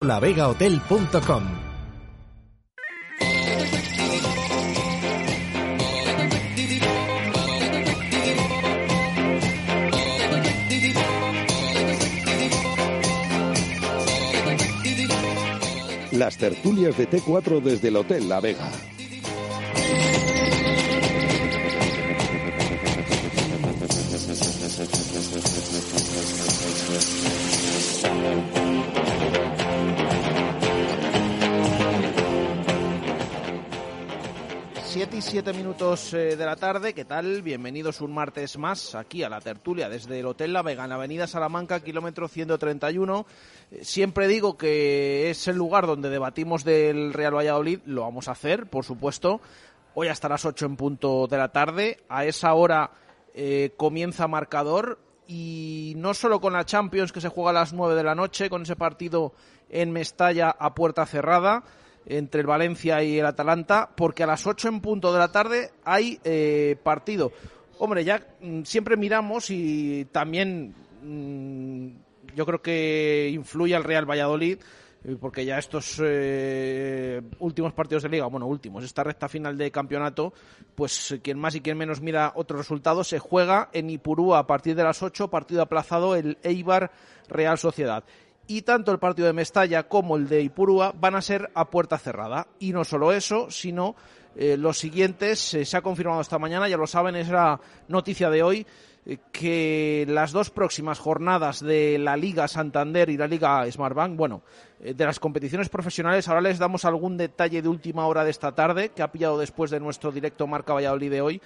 lavegahotel.com Las tertulias de T4 desde el Hotel La Vega. Siete y siete minutos eh, de la tarde, ¿qué tal? Bienvenidos un martes más aquí a la tertulia desde el Hotel La Vega en Avenida Salamanca, kilómetro 131. Eh, Siempre digo que es el lugar donde debatimos del Real Valladolid, lo vamos a hacer, por supuesto. Hoy hasta las 8 en punto de la tarde. A esa hora eh, comienza marcador y no solo con la Champions que se juega a las 9 de la noche, con ese partido en Mestalla a puerta cerrada entre el Valencia y el Atalanta, porque a las 8 en punto de la tarde hay eh, partido. Hombre, ya mm, siempre miramos y también mm, yo creo que influye al Real Valladolid eh, porque ya estos eh, últimos partidos de liga, bueno, últimos, esta recta final de campeonato, pues eh, quien más y quien menos mira otros resultados, se juega en Ipurúa a partir de las 8, partido aplazado el Eibar Real Sociedad. Y tanto el partido de Mestalla como el de Ipurúa van a ser a puerta cerrada. Y no solo eso, sino eh, los siguientes, se ha confirmado esta mañana, ya lo saben, es la noticia de hoy, eh, que las dos próximas jornadas de la Liga Santander y la Liga Smartbank, bueno, eh, de las competiciones profesionales, ahora les damos algún detalle de última hora de esta tarde, que ha pillado después de nuestro directo Marca Valladolid de hoy,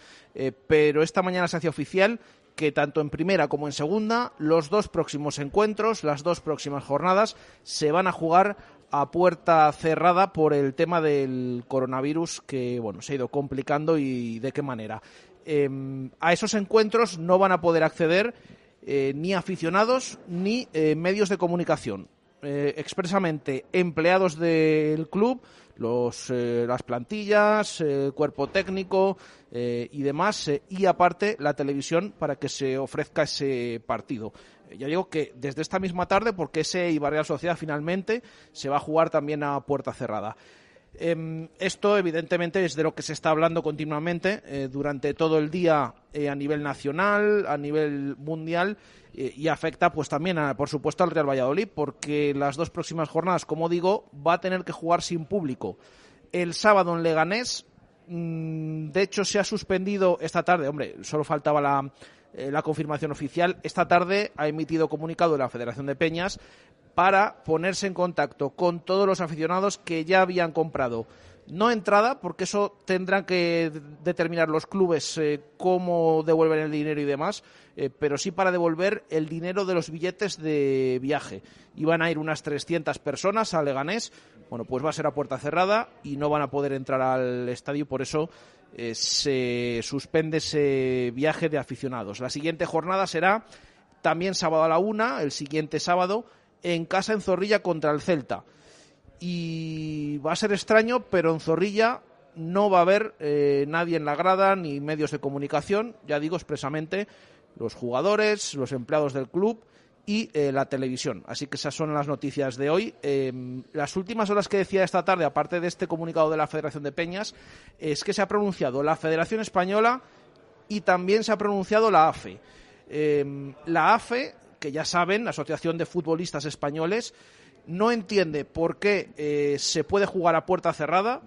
pero esta mañana se hace oficial que tanto en primera como en segunda, los dos próximos encuentros, las dos próximas jornadas, se van a jugar a puerta cerrada por el tema del coronavirus que bueno se ha ido complicando y de qué manera. Eh, a esos encuentros no van a poder acceder eh, ni aficionados ni eh, medios de comunicación. Eh, expresamente empleados del club, los, eh, las plantillas, eh, cuerpo técnico eh, y demás, y aparte la televisión para que se ofrezca ese partido. Ya digo que desde esta misma tarde, porque ese Ibar Real Sociedad finalmente se va a jugar también a puerta cerrada. Em, esto, evidentemente, es de lo que se está hablando continuamente durante todo el día a nivel nacional, a nivel mundial y afecta, pues también, a, por supuesto, al Real Valladolid, porque las dos próximas jornadas, como digo, va a tener que jugar sin público. El sábado en Leganés, mm, de hecho, se ha suspendido esta tarde, hombre, solo faltaba la, eh, la confirmación oficial. Esta tarde ha emitido comunicado la Federación de Peñas para ponerse en contacto con todos los aficionados que ya habían comprado. No entrada, porque eso tendrán que determinar los clubes eh, cómo devuelven el dinero y demás, eh, pero sí para devolver el dinero de los billetes de viaje. Iban a ir unas 300 personas a Leganés, bueno, pues va a ser a puerta cerrada y no van a poder entrar al estadio, por eso eh, se suspende ese viaje de aficionados. La siguiente jornada será también sábado a la una, el siguiente sábado, en casa en Zorrilla contra el Celta. Y va a ser extraño, pero en Zorrilla no va a haber eh, nadie en la grada ni medios de comunicación, ya digo expresamente, los jugadores, los empleados del club y eh, la televisión. Así que esas son las noticias de hoy. Eh, las últimas horas que decía esta tarde, aparte de este comunicado de la Federación de Peñas, es que se ha pronunciado la Federación Española y también se ha pronunciado la AFE. Eh, la AFE, que ya saben, la Asociación de Futbolistas Españoles, no entiende por qué eh, se puede jugar a puerta cerrada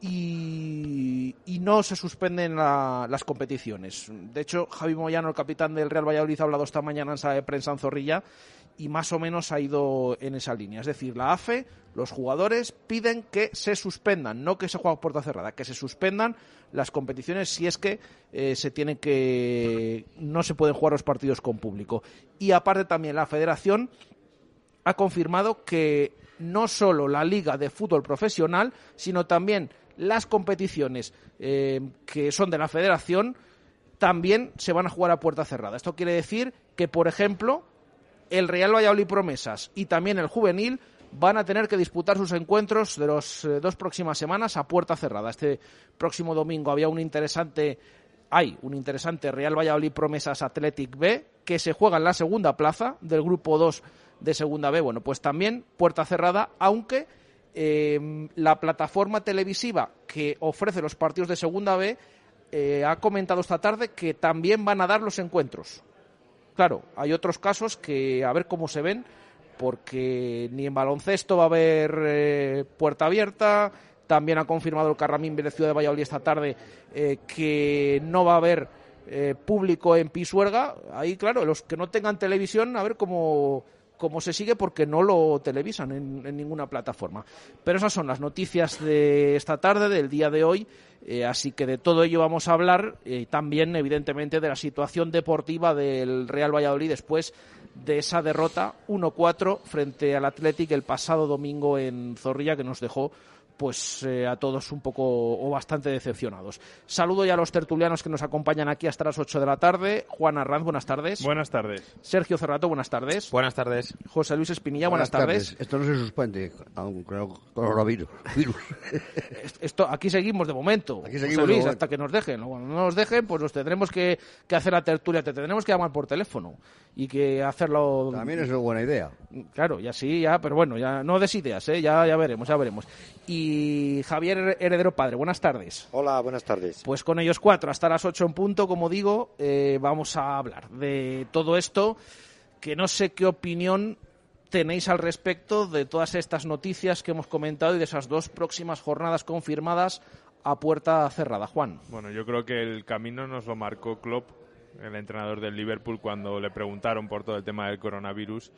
y, y no se suspenden la- las competiciones. De hecho, Javi Moyano, el capitán del Real Valladolid, ha hablado esta mañana en sala prensa en Zorrilla y más o menos ha ido en esa línea. Es decir, la AFE, los jugadores piden que se suspendan, no que se juegue a puerta cerrada, que se suspendan las competiciones si es que eh, se tiene que no se pueden jugar los partidos con público. Y aparte también la Federación ha confirmado que no solo la Liga de Fútbol Profesional, sino también las competiciones eh, que son de la Federación, también se van a jugar a puerta cerrada. Esto quiere decir que, por ejemplo, el Real Valladolid Promesas y también el Juvenil van a tener que disputar sus encuentros de las eh, dos próximas semanas a puerta cerrada. Este próximo domingo había un interesante hay un interesante Real Valladolid Promesas Athletic B que se juega en la segunda plaza del grupo 2 de segunda B. Bueno, pues también puerta cerrada, aunque em, la plataforma televisiva que ofrece los partidos de segunda B eh, ha comentado esta tarde que también van a dar los encuentros. Claro, hay otros casos que a ver cómo se ven, porque ni en baloncesto va a haber eh, puerta abierta, también ha confirmado el Carramín de Ciudad de Valladolid esta tarde eh, que no va a haber público en Pisuerga. Ahí, claro, los que no tengan televisión, a ver cómo, cómo se sigue porque no lo televisan en, ninguna plataforma. Pero esas son las noticias de esta tarde, del día de hoy. Eh, así que de todo ello vamos a hablar. y también, evidentemente, de la situación deportiva del Real Valladolid después de esa derrota 1-4 frente al Athletic el pasado domingo en Zorrilla que nos dejó pues eh, a todos un poco o bastante decepcionados. Saludo ya a los tertulianos que nos acompañan aquí hasta las 8 de la tarde. Juan Arranz, buenas tardes. Buenas tardes. Sergio Cerrato, buenas tardes. Buenas tardes. José Luis Espinilla, buenas, tardes. Esto no se suspende, aunque coronavirus. Virus. Esto, aquí seguimos de momento. Aquí seguimos Luis, hasta que nos dejen. Cuando no nos dejen, pues nos tendremos que, que hacer la tertulia, te tendremos que llamar por teléfono y que hacerlo. También es una buena idea. Claro, ya sí, ya, pero bueno, ya no des ideas, ¿eh? ya, ya veremos, ya veremos. Y Javier Heredero Padre, buenas tardes. Hola, buenas tardes. Pues con ellos cuatro, hasta las ocho en punto, como digo, eh, vamos a hablar de todo esto, que no sé qué opinión tenéis al respecto de todas estas noticias que hemos comentado y de esas dos próximas jornadas confirmadas a puerta cerrada. Juan. Bueno, yo creo que el camino nos lo marcó Klopp el entrenador del Liverpool, cuando le preguntaron por todo el tema del coronavirus.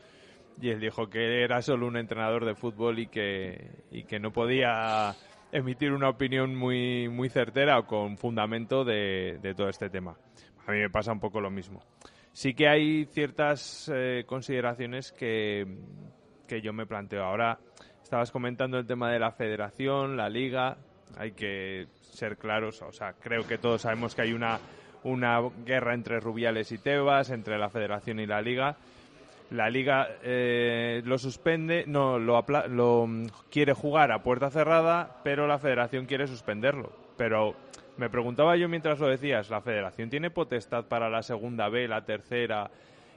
Y él dijo que era solo un entrenador de fútbol y que, y que no podía emitir una opinión muy, muy certera o con fundamento de, todo este tema. A mí me pasa un poco lo mismo. Sí que hay ciertas eh, consideraciones que, que yo me planteo. Ahora estabas comentando el tema de la federación, la liga. Hay que ser claros. O sea, creo que todos sabemos que hay una una guerra entre Rubiales y Tebas, entre la Federación y la Liga. La Liga eh, lo suspende, no, lo, lo mm, quiere jugar a puerta cerrada, pero la Federación quiere suspenderlo. Pero me preguntaba yo mientras lo decías, ¿la Federación tiene potestad para la segunda B, la tercera,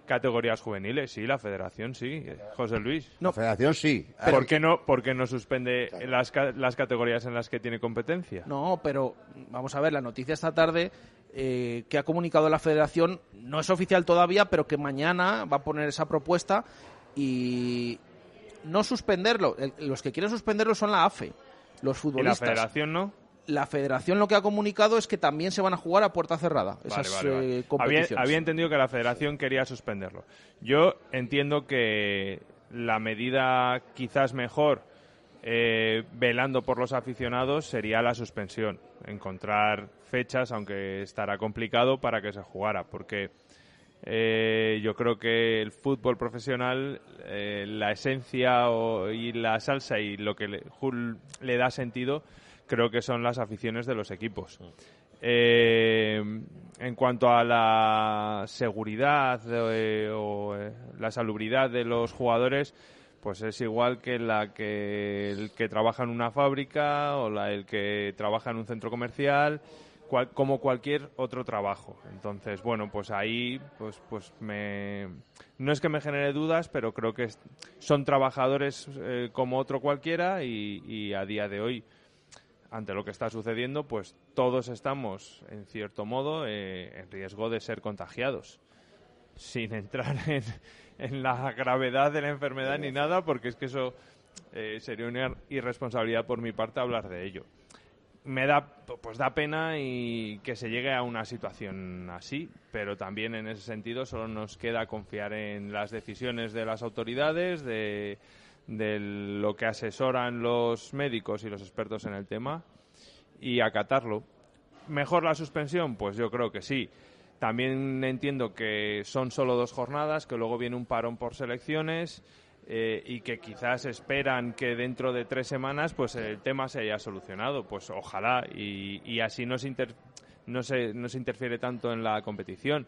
categorías juveniles, sí, la federación sí, José Luis. No, la federación sí. ¿Por qué no, por no suspende las, las categorías en las que tiene competencia? No, pero vamos a ver, la noticia esta tarde eh, que ha comunicado la federación no es oficial todavía, pero que mañana va a poner esa propuesta y no suspenderlo. Los que quieren suspenderlo son la AFE, los futbolistas. ¿Y la federación no? la federación lo que ha comunicado es que también se van a jugar a puerta cerrada esas eh, competiciones. Había, entendido que la federación quería suspenderlo. Yo entiendo que la medida quizás mejor eh, velando por los aficionados sería la suspensión. Encontrar fechas, aunque estará complicado, para que se jugara. Porque eh, yo creo que el fútbol profesional, la esencia y la salsa y lo que le da sentido creo que son las aficiones de los equipos. Eh, en cuanto a la seguridad eh, o eh, la salubridad de los jugadores, pues es igual que la que el que trabaja en una fábrica o la, el que trabaja en un centro comercial, como cualquier otro trabajo. Entonces, bueno, pues ahí, pues, pues me, no es que me genere dudas, pero creo que son trabajadores como otro cualquiera y a día de hoy ante lo que está sucediendo, pues todos estamos, en cierto modo, eh, en riesgo de ser contagiados. Sin entrar en, la gravedad de la enfermedad ni nada, porque es que eso eh, sería una irresponsabilidad por mi parte hablar de ello. Me da, pues da pena y que se llegue a una situación así, pero también en ese sentido solo nos queda confiar en las decisiones de las autoridades, de de lo que asesoran los médicos y los expertos en el tema y acatarlo. ¿Mejor la suspensión? Pues yo creo que sí. También entiendo que son solo dos jornadas, que luego viene un parón por selecciones. eh, y que quizás esperan que dentro de tres semanas pues el tema se haya solucionado. Pues ojalá y, así no se, inter- no, se, no se interfiere tanto en la competición.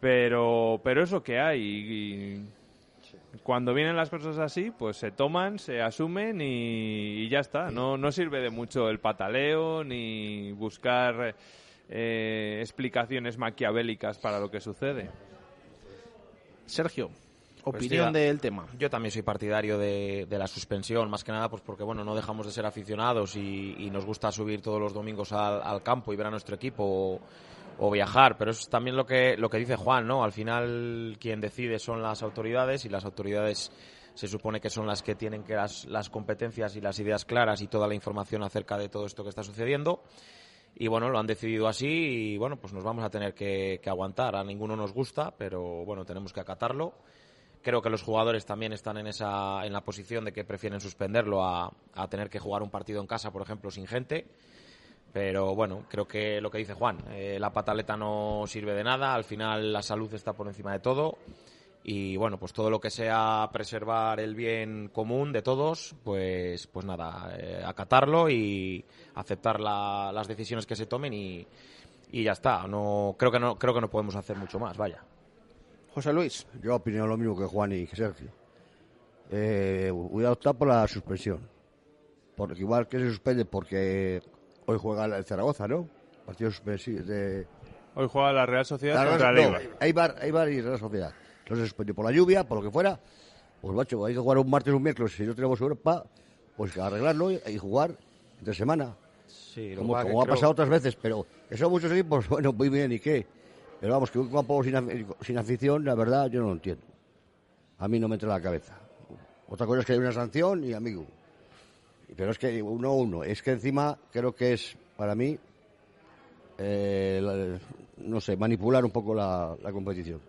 Pero, pero es que hay. y- cuando vienen las cosas así, pues se toman, se asumen y, ya está. No, no sirve de mucho el pataleo ni buscar explicaciones maquiavélicas para lo que sucede. Sergio, Pues opinión del tema. Yo también soy partidario de, de la suspensión, más que nada pues porque bueno no dejamos de ser aficionados y, y nos gusta subir todos los domingos al, al campo y ver a nuestro equipo o, o viajar, pero es también lo que lo que dice Juan, ¿no? Al final quien decide son las autoridades y las autoridades se supone que son las que tienen que las, las competencias y las ideas claras y toda la información acerca de todo esto que está sucediendo. Y bueno, lo han decidido así y bueno, pues nos vamos a tener que, aguantar. A ninguno nos gusta, pero bueno, tenemos que acatarlo. Creo que los jugadores también están en esa en la posición de que prefieren suspenderlo a, a tener que jugar un partido en casa, por ejemplo, sin gente. Pero bueno, creo que lo que dice Juan, eh, la pataleta no sirve de nada, al final la salud está por encima de todo y bueno, pues todo lo que sea preservar el bien común de todos, pues pues nada, eh, acatarlo y aceptar la- las decisiones que se tomen y, y ya está. No creo que no creo que no podemos hacer mucho más, vaya. José Luis. Yo opino lo mismo que Juan y Sergio. Eh, voy a optar por la suspensión. Porque igual que se suspende porque hoy juega el Zaragoza, ¿no? Partido suspensivo de... Hoy juega la Real Sociedad La contra el no, Eibar. Eibar, Eibar y Real Sociedad. No se suspendió por la lluvia, por lo que fuera. Pues macho, hay que jugar un martes o un miércoles. Si no tenemos Europa, pues arreglarlo y, y jugar entre semana. Sí, Como, como ha pasado otras veces, pero eso muchos equipos, bueno, muy bien, ¿y qué? Pero vamos, que un campo sin, sin afición, la verdad, yo no lo entiendo. A mí no me entra en la cabeza. Otra cosa es que hay una sanción y amigo. Pero es que uno a uno. Es que encima creo que es, para mí, eh, la- no sé, manipular un poco la, la competición.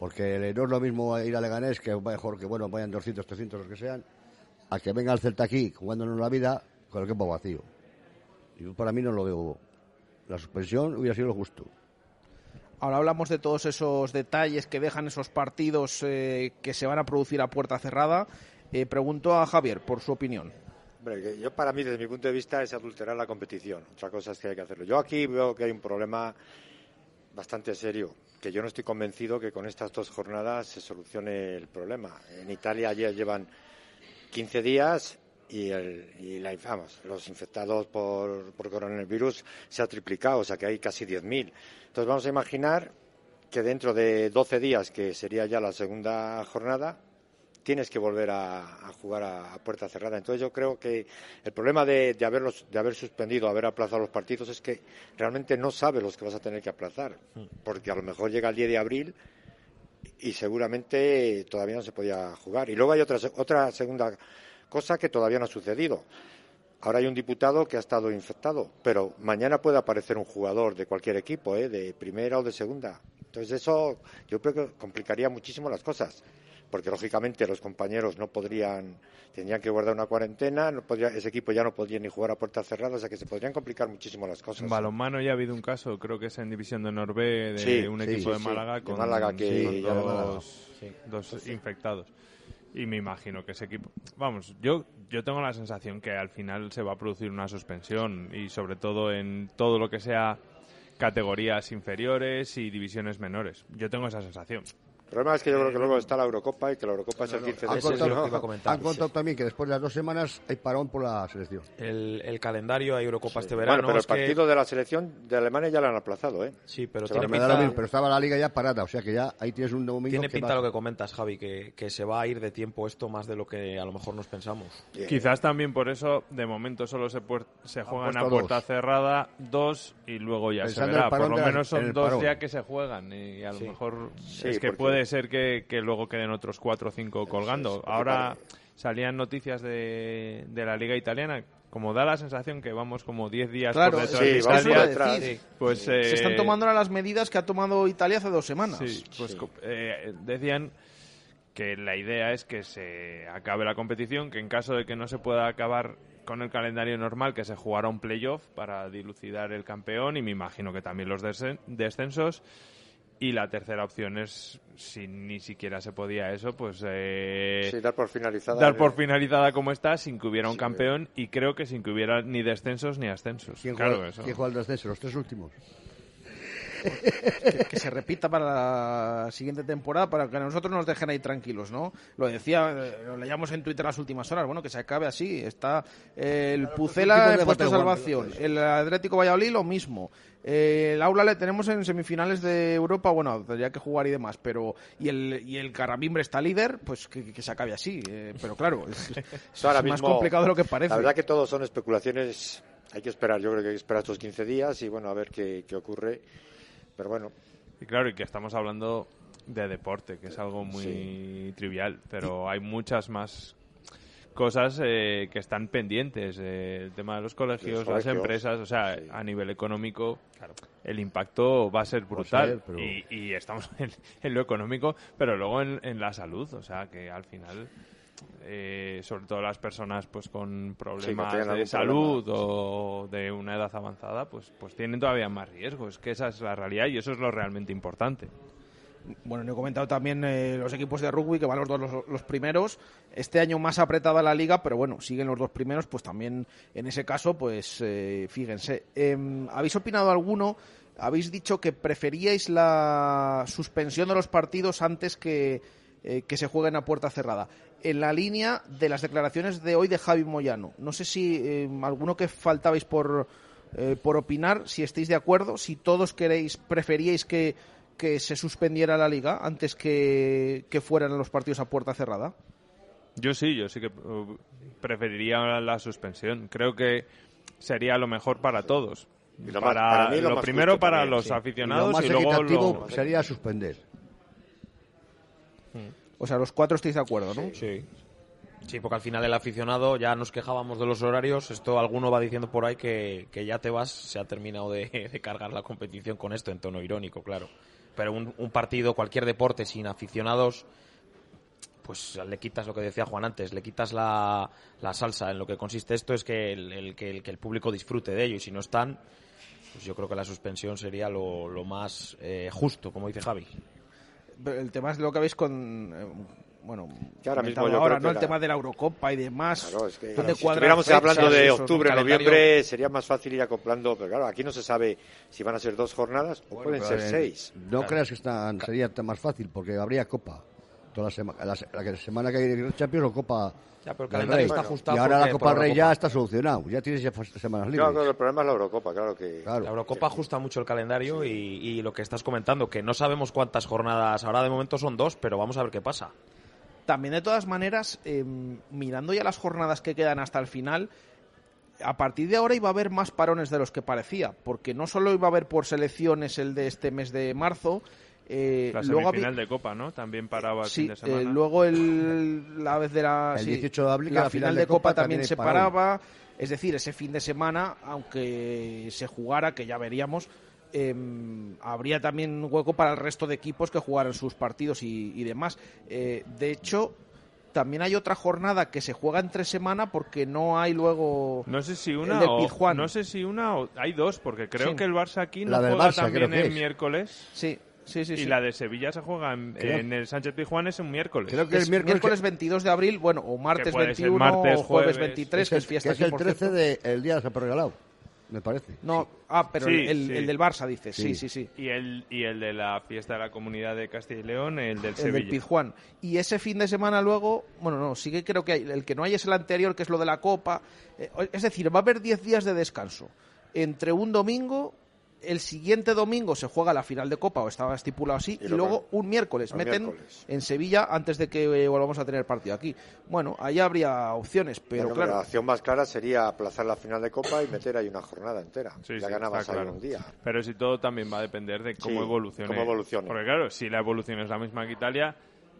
Porque no es lo mismo ir a Leganés, que mejor que, bueno, vayan 200, 300, los que sean, a que venga el Celta aquí jugándonos la vida con el campo vacío. Y yo para mí no lo veo. La suspensión hubiera sido lo justo. Ahora hablamos de todos esos detalles que dejan esos partidos eh, que se van a producir a puerta cerrada. Eh, pregunto a Javier por su opinión. Hombre, yo para mí, desde mi punto de vista, es adulterar la competición. Otra cosa es que hay que hacerlo. Yo aquí veo que hay un problema bastante serio, que yo no estoy convencido que con estas dos jornadas se solucione el problema. En Italia ya llevan 15 días y, los infectados por, por coronavirus se ha triplicado, o sea que hay casi 10.000. Entonces vamos a imaginar que dentro de 12 días, que sería ya la segunda jornada, tienes que volver a, a jugar a, a puerta cerrada. Entonces yo creo que el problema de, de haberlos, de haber suspendido, haber aplazado los partidos es que realmente no sabes los que vas a tener que aplazar, porque a lo mejor llega el 10 de abril y seguramente todavía no se podía jugar. Y luego hay otra, otra segunda cosa que todavía no ha sucedido. Ahora hay un diputado que ha estado infectado, pero mañana puede aparecer un jugador de cualquier equipo, ¿eh? de primera o de segunda. Entonces eso yo creo que complicaría muchísimo las cosas, porque lógicamente los compañeros no podrían, tendrían que guardar una cuarentena, no podría- ese equipo ya no podría ni jugar a puertas cerradas, o sea que se podrían complicar muchísimo las cosas. En balonmano ya ha habido un caso, creo que es en División de Norbe, de Sí, un sí, equipo sí, de. Málaga De con, Málaga que- con ya de Málaga. dos, dos infectados. Y me imagino que ese equipo... Vamos, yo, yo tengo la sensación que al final se va a producir una suspensión y sobre todo en todo lo que sea categorías inferiores y divisiones menores. Yo tengo esa sensación. El problema es que yo creo que luego está la Eurocopa y que la Eurocopa es el 15 de Han Eso es septiembre. lo que iba a contado, comentar. han contado también que después de las dos semanas hay parón por la selección. El, el calendario hay Eurocopa este Bueno, verano. pero el es que- partido de la selección de Alemania ya lo han aplazado, ¿eh? Sí, pero Se tiene pinta, mismo, pero estaba la liga ya parada, o sea que ya ahí tienes un domingo tiene que pinta lo que comentas, Javi, que, que se va a ir de tiempo esto más de lo que a lo mejor nos pensamos. Eh, Quizás también por eso, de momento, solo se, puer- se juegan a puerta dos. cerrada dos y luego ya Pensando se verá. Por lo la- menos en son dos ya que se juegan y a lo Sí. mejor Sí, es que porque- puede ser que, que luego queden otros cuatro o cinco colgando. Ahora salían noticias de, de la Liga Italiana. Como da la sensación que vamos como 10 días Claro, por detrás sí, de Italia, detrás. decir. pues Se eh, están tomando ahora las medidas que ha tomado Italia hace dos semanas. Sí, pues Sí. eh, decían que la idea es que se acabe la competición, que en caso de que no se pueda acabar con el calendario normal, que se jugará un playoff para dilucidar el campeón y me imagino que también los descen- descensos Y la tercera opción es, si ni siquiera se podía eso, pues... Eh, sí, dar por finalizada. Dar por finalizada como está, sin que hubiera un campeón y creo que sin que hubiera ni descensos ni ascensos. ¿Quién, claro, juega, eso. ¿quién juega el descenso? Los tres últimos. Que, que, se repita para la siguiente temporada para que a nosotros nos dejen ahí tranquilos, ¿no? Lo decía, eh, lo leíamos en Twitter las últimas horas, bueno, que se acabe así. Está eh, el Pucela en puesto de salvación, el Atlético Valladolid lo mismo. Eh, el Aula le tenemos en semifinales de Europa, bueno, tendría que jugar y demás, pero y el, y el Carabimbre está líder, pues que, que se acabe así. Eh, pero claro, es, es Ahora más mismo, complicado de lo que parece. La verdad que todo son especulaciones. Hay que esperar, yo creo que hay que esperar estos 15 días y bueno, a ver qué, qué ocurre. Pero bueno. Y claro, y que estamos hablando de deporte, que es algo muy sí. trivial, pero hay muchas más cosas eh, que están pendientes. Eh, el tema de los colegios, Los colegios, las empresas, o sea, sí. a nivel económico, el impacto va a ser brutal. ser, pero- y, y estamos en, en lo económico, pero luego en, en la salud, o sea, que al final. Eh, sobre todo las personas pues con problemas de salud problema, o de una edad avanzada pues pues tienen todavía más riesgos que esa es la realidad y eso es lo realmente importante Bueno, no he comentado también eh, los equipos de rugby, que van los dos los, los primeros. Este año más apretada la liga, pero bueno, siguen los dos primeros, pues también en ese caso, pues eh, fíjense. Em, ¿Habéis opinado alguno? Habéis dicho que preferíais la suspensión de los partidos antes que, eh, que se jueguen a puerta cerrada. En la línea de las declaraciones de hoy de Javi Moyano. No sé si eh, alguno que faltabais por, eh, por opinar, si estáis de acuerdo, si todos queréis, preferíais que, que se suspendiera la liga antes que, que fueran los partidos a puerta cerrada. Yo sí, yo sí que uh, preferiría la suspensión. Creo que sería lo mejor para todos. Y lo más- para, para mí lo lo más primero para también, los sí. Y lo aficionados más y, luego lo... sería suspender. O sea, los cuatro estáis de acuerdo, ¿no? Sí. Sí, porque al final el aficionado ya nos quejábamos de los horarios. Esto alguno va diciendo por ahí que, que ya te vas, se ha terminado de, cargar la competición con esto, en tono irónico, claro. Pero un, un partido, cualquier deporte sin aficionados, pues le quitas lo que decía Juan antes, le quitas la, la salsa. En lo que consiste esto es que el, el- que el- que el público disfrute de ello. Y si no están, pues yo creo que la suspensión sería lo, lo más eh, justo, como dice Javi. El tema es lo que veis con. eh, bueno, Que ahora mismo yo ahora, creo ¿no? que El la- tema de la Eurocopa y demás. Claro, es que ¿Dónde si estuviéramos hablando de octubre, noviembre, sería más fácil ir acoplando. Pero claro, aquí no se sabe si van a ser dos jornadas o pueden ser seis. No creas que está, sería más fácil, porque habría Copa. Toda la, sema- la, la que- semana que hay Champions o Copa Ya, pero el calendario Rey. está ajustado Y ahora la Copa Rey ya está solucionado. Ya tienes ya semanas libres. Claro, claro, el problema es la Eurocopa, claro que. Claro. La Eurocopa ajusta mucho el calendario y, y lo que estás comentando, que no sabemos cuántas jornadas, ahora de momento son dos, pero vamos a ver qué pasa. También, de todas maneras, eh, mirando ya las jornadas que quedan hasta el final, a partir de ahora iba a haber más parones de los que parecía, porque no solo iba a haber por selecciones el de este mes de marzo, eh, La luego semifinal de Copa, ¿no? También paraba el Sí, fin de semana. eh, luego el, la vez de la, El sí, 18 de abril, la final de Copa, también se paraba. Es decir, ese fin de semana, aunque se jugara, que ya veríamos, eh, habría también hueco para el resto de equipos que jugaran sus partidos y, y demás. Eh, de hecho, también hay otra jornada que se juega entre semana porque no hay luego No sé si el una del o Pizjuán. no sé si una o hay dos porque creo Sí. que el Barça aquí no juega Barça, también el es. miércoles Sí, sí, sí. y sí. la de Sevilla se juega en, en el Sánchez Pizjuán es un miércoles. Creo que Es el miércoles, miércoles 22 de abril, bueno, o martes puede ser 21 martes, o jueves jueves. 23, que es fiesta que es el por 13 cierto. de, el día de San Regalado, me parece. No, ah, pero Sí, el, el- sí. el del Barça, dices. Sí, Sí. sí, sí. Y el, y el de la fiesta de la comunidad de Castilla y León, el del El Sevilla. del Pizjuán. Y ese fin de semana luego, bueno, no, sí que creo que hay, el que no hay es el anterior, que es lo de la Copa. Eh, es decir, va a haber 10 días de descanso. Entre un domingo, el siguiente domingo se juega la final de Copa, o estaba estipulado así, Y y, luego- un miércoles. un Meten miércoles. en Sevilla antes de que eh, volvamos a tener partido aquí. Bueno, ahí habría opciones, pero Bueno, claro. La opción más clara sería aplazar la final de Copa y meter ahí una jornada entera. Sí, ya sí, ganabas ahí claro. un día. Pero si todo también va a depender de cómo Sí, evolucione. cómo evolucione. Porque claro, si la evolución es la misma que Italia,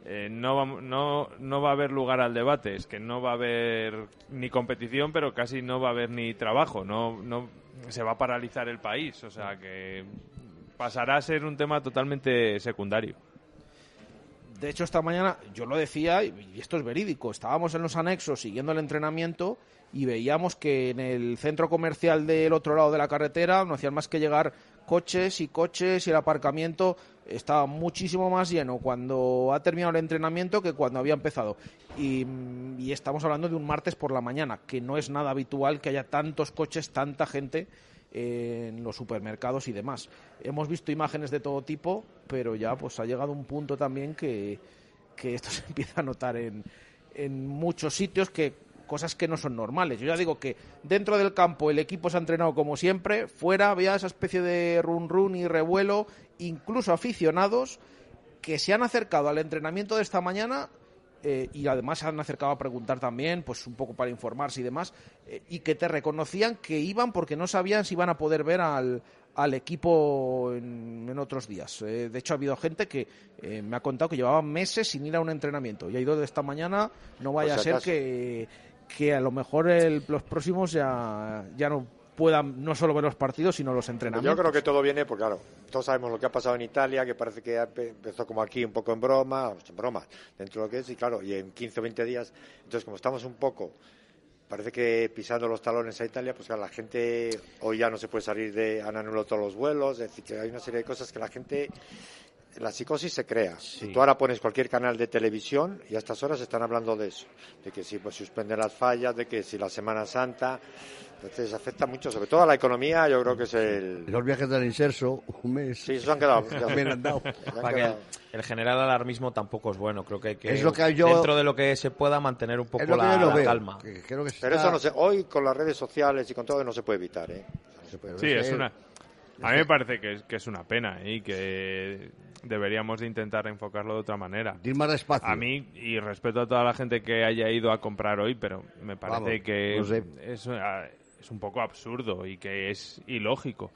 eh, no, va, no, no va a haber lugar al debate. Es que no va a haber ni competición, pero casi no va a haber ni trabajo. No, no se va a paralizar el país. O sea que pasará a ser un tema totalmente secundario. De hecho, esta mañana yo lo decía, y esto es verídico, estábamos en los anexos siguiendo el entrenamiento y veíamos que en el centro comercial del otro lado de la carretera no hacían más que llegar coches y coches y el aparcamiento estaba muchísimo más lleno cuando ha terminado el entrenamiento que cuando había empezado. Y, estamos hablando de un martes por la mañana, que no es nada habitual que haya tantos coches, tanta gente en los supermercados y demás. Hemos visto imágenes de todo tipo, pero ya pues ha llegado un punto también que, que esto se empieza a notar en, en muchos sitios que cosas que no son normales. Yo ya digo que dentro del campo el equipo se ha entrenado como siempre, fuera había esa especie de run run y revuelo, incluso aficionados que se han acercado al entrenamiento de esta mañana eh, y además se han acercado a preguntar también, pues un poco para informarse y demás, eh, y que te reconocían que iban porque no sabían si iban a poder ver al, al equipo en, otros días. Eh, de hecho, ha habido gente que me ha contado que llevaba meses sin ir a un entrenamiento y ha ido de esta mañana. No vaya Pues a ser que, que a lo mejor el- los próximos ya, ya no puedan no solo ver los partidos, sino los entrenamientos. Yo creo que todo viene, porque claro, todos sabemos lo que ha pasado en Italia, que parece que empe- empezó como aquí, un poco en broma, en broma, dentro de lo que es, y claro, y en 15 o 20 días, entonces como estamos un poco, parece que pisando los talones a Italia, pues claro, la gente, hoy ya no se puede salir de, han anulado todos los vuelos, es decir, que hay una serie de cosas que la gente, la psicosis se crea. Si tú ahora pones cualquier canal de televisión y a estas horas están hablando de eso, de que si pues, suspenden las fallas, de que si la Semana Santa, entonces afecta mucho, sobre todo a la economía, yo creo que es el... Los viajes del inserso, un mes. Sí, eso han quedado. También han dado. Se han quedado. el general alarmismo tampoco es bueno. Creo que hay que, Es lo que yo- dentro de lo que se pueda, mantener un poco Es lo que la, yo lo la veo. calma. que creo que Pero está- eso no sé, hoy con las redes sociales y con todo no se puede evitar, ¿eh? se puede Sí, es una. A mí me parece que es, que es una pena ¿eh? y que deberíamos de intentar enfocarlo de otra manera. Ir más despacio. A mí, y respeto a toda la gente que haya ido a comprar hoy, pero me parece Vamos, que no sé. es, ah, es un poco absurdo y que es ilógico.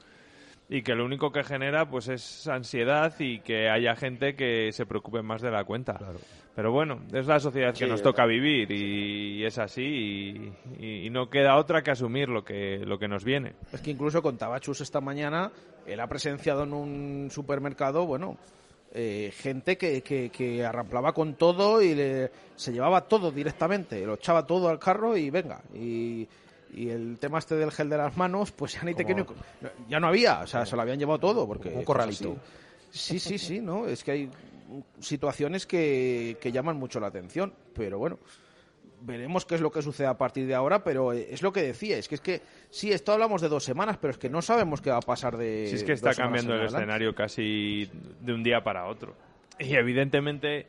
Y que lo único que genera pues es ansiedad y que haya gente que se preocupe más de la cuenta. Pero bueno, es la sociedad que nos toca vivir y, es así y, y- y no queda otra que asumir lo que, lo que nos viene. Es que incluso contaba Chus esta mañana, él ha presenciado en un supermercado, bueno, eh, gente que, que, que arramplaba con todo y le- se llevaba todo directamente, lo echaba todo al carro y venga. Y, y el tema este del gel de las manos, pues ya ni te quiero- ya no había, o sea, se lo habían llevado todo. Porque Un corralito. Sí, sí, sí, ¿no? Es que hay situaciones que, que llaman mucho la atención, pero bueno, veremos qué es lo que sucede a partir de ahora, pero eh, es lo que decía, es que es que sí, esto hablamos de dos semanas, pero es que no sabemos qué va a pasar de Si es que está cambiando el adelante. escenario casi de un día para otro. Y evidentemente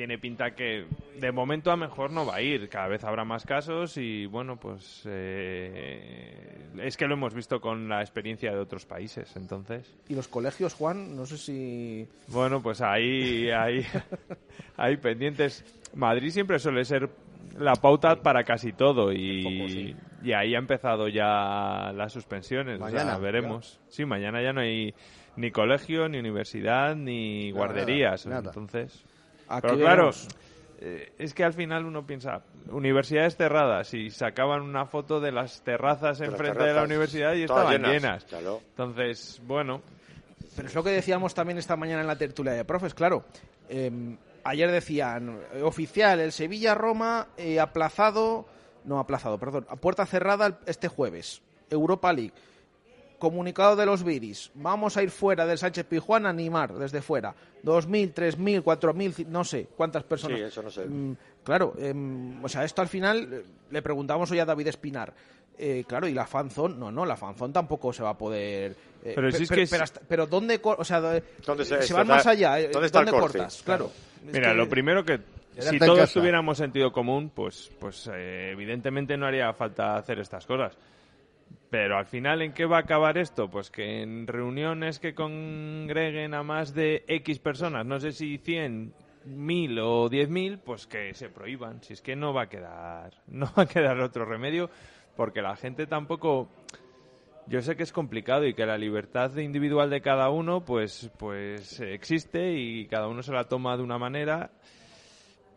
tiene pinta que de momento a mejor no va a ir. Cada vez habrá más casos y bueno, pues eh, es que lo hemos visto con la experiencia de otros países. Entonces, Y los colegios, Juan, no sé si... bueno, pues ahí, ahí, ahí pendientes. Madrid siempre suele ser la pauta para casi todo y, y ahí ha empezado ya las suspensiones. O sea, Mañana, veremos. Sí, mañana ya no hay ni colegio, ni universidad, ni Nada, guarderías. nada. Entonces, Aquí pero claro, eh, es que al final uno piensa, universidades cerradas y sacaban una foto de las terrazas enfrente de la universidad y estaban llenas, llenas. claro. Entonces, bueno, Pero es lo que decíamos también esta mañana en la tertulia de profes, claro. eh, ayer decían, eh, oficial, el Sevilla-Roma eh, aplazado, no aplazado, perdón, a puerta cerrada este jueves. Europa League. Comunicado de los Viris. Vamos a ir fuera del Sánchez Pijuán a animar desde fuera. 2.000, 3.000, 4.000, no sé cuántas personas. Sí, eso no sé. Mm, claro, em, o sea, esto al final eh, le preguntamos hoy a David Espinar. Eh, claro, y la fanzone, no, no, la fanzone tampoco se va a poder. eh, Pero si es que es- pero hasta- pero ¿dónde, o sea, ¿Dónde se- se está- van más allá? eh, dónde está el corte? cortas? Claro. Mira, que- lo primero que si todos tuviéramos sentido común, pues, pues eh, evidentemente no haría falta hacer estas cosas. Pero al final, ¿en qué va a acabar esto? Pues que en reuniones que congreguen a más de X personas, no sé si 100, 1000 o 10.000, pues que se prohíban. Si es que no va a quedar, no va a quedar otro remedio, porque la gente tampoco yo sé que es complicado y que la libertad individual de cada uno pues pues existe y cada uno se la toma de una manera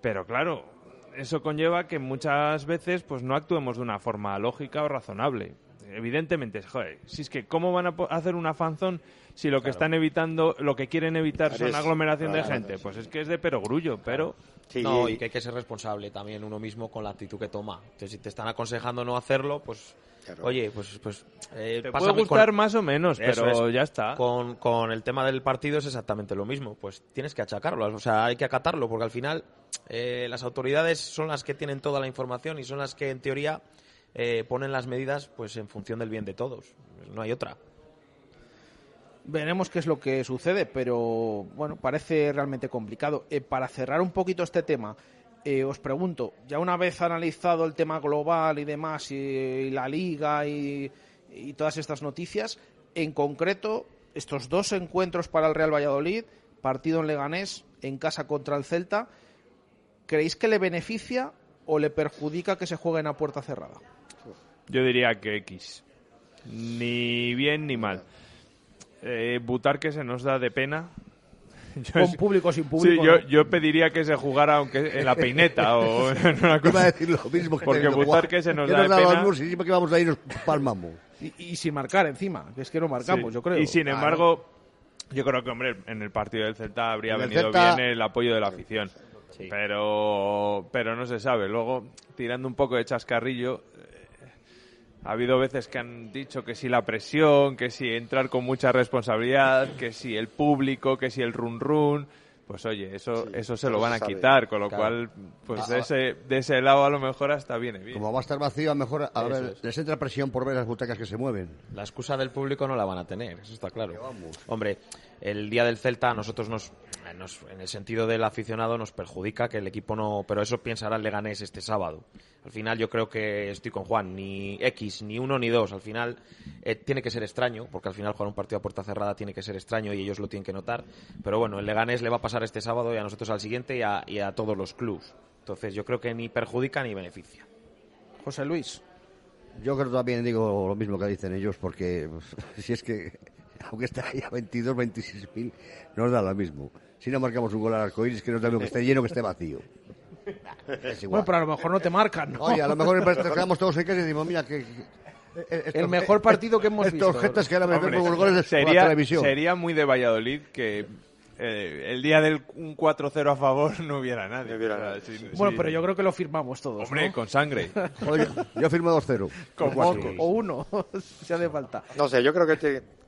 pero claro eso conlleva que muchas veces pues no actuemos de una forma lógica o razonable evidentemente, joder, si es que cómo van a hacer una fanzón si lo que están evitando, lo que quieren evitar son Eres- aglomeración de claro, gente, pues es que es de perogrullo, pero Sí, no, y- que hay que ser responsable también uno mismo con la actitud que toma. Entonces, si te están aconsejando no hacerlo, pues, Claro. oye, pues, pues eh, te puede con- gustar más o menos, Eso pero es. ya está. Con, con el tema del partido es exactamente lo mismo. Pues tienes que achacarlo, o sea, hay que acatarlo, porque al final eh, las autoridades son las que tienen toda la información y son las que, en teoría, eh, ponen las medidas pues en función del bien de todos. No hay otra. Veremos qué es lo que sucede, pero bueno, parece realmente complicado. Eh, para cerrar un poquito este tema, eh, os pregunto, ya una vez analizado el tema global y demás, y, la liga y, y todas estas noticias, en concreto, estos dos encuentros para el Real Valladolid, partido en Leganés, en casa contra el Celta, ¿creéis que le beneficia o le perjudica que se jueguen a puerta cerrada? Yo diría que X. Ni bien ni mal. Eh, Butarque se nos da de pena. Yo Con público o sin Sí, público. yo, ¿no? yo pediría que se jugara aunque en la peineta o en una Iba a cosa. decir lo mismo que Porque Butarque guau, se nos ¿qué da de da los pena. Y siempre que vamos ahí nos palmamos. Y, y sin marcar encima, que es que no marcamos, Sí. yo creo. Y sin Claro. embargo, yo creo que, hombre, en el partido del Celta habría venido Celta- bien el apoyo de la afición. Sí. Pero, pero no se sabe. Luego, tirando un poco de chascarrillo, ha habido veces que han dicho que si la presión, que si entrar con mucha responsabilidad, que si el público, que si el run run. Pues oye, eso, Sí, eso se lo van a sabe. quitar, con lo Claro. cual, pues Ah, de ese, de ese lado a lo mejor hasta viene bien. Como va a estar vacío, a lo mejor a ver, es. les entra presión por ver las butacas que se mueven. La excusa del público no la van a tener, eso está claro. Hombre, el día del Celta a nosotros nos, nos- en el sentido del aficionado, nos perjudica que el equipo no... Pero eso pensará el Leganés este sábado. Al final yo creo que estoy con Juan, ni X, ni uno ni dos. Al final eh, tiene que ser extraño, porque al final jugar un partido a puerta cerrada tiene que ser extraño y ellos lo tienen que notar. Pero bueno, el Leganés le va a pasar este sábado y a nosotros al siguiente y a, y a todos los clubs. Entonces yo creo que ni perjudica ni beneficia. José Luis. Yo creo que también digo lo mismo que dicen ellos, porque pues, si es que, aunque esté ahí a 22, 26 mil, nos da lo mismo. Si no marcamos un gol al arcoíris, que no da lo mismo que esté lleno que esté vacío. Es igual. Bueno, pero a lo mejor no te marcan, ¿no? Oye, a lo mejor nos quedamos todos en casa y decimos, mira, que... eh, estos- El mejor partido que hemos Estos visto. jetas que ahora Hombre, por los goles de la televisión. sería muy de Valladolid que eh, el día del un 4-0 a favor no hubiera nadie. No hubiera nadie. sí, Bueno, sí. pero yo creo que lo firmamos todos, Hombre, ¿no? con sangre. Oye, yo firmo 2-0. con O, o uno, si hace falta. No sé, yo creo que te- no sé,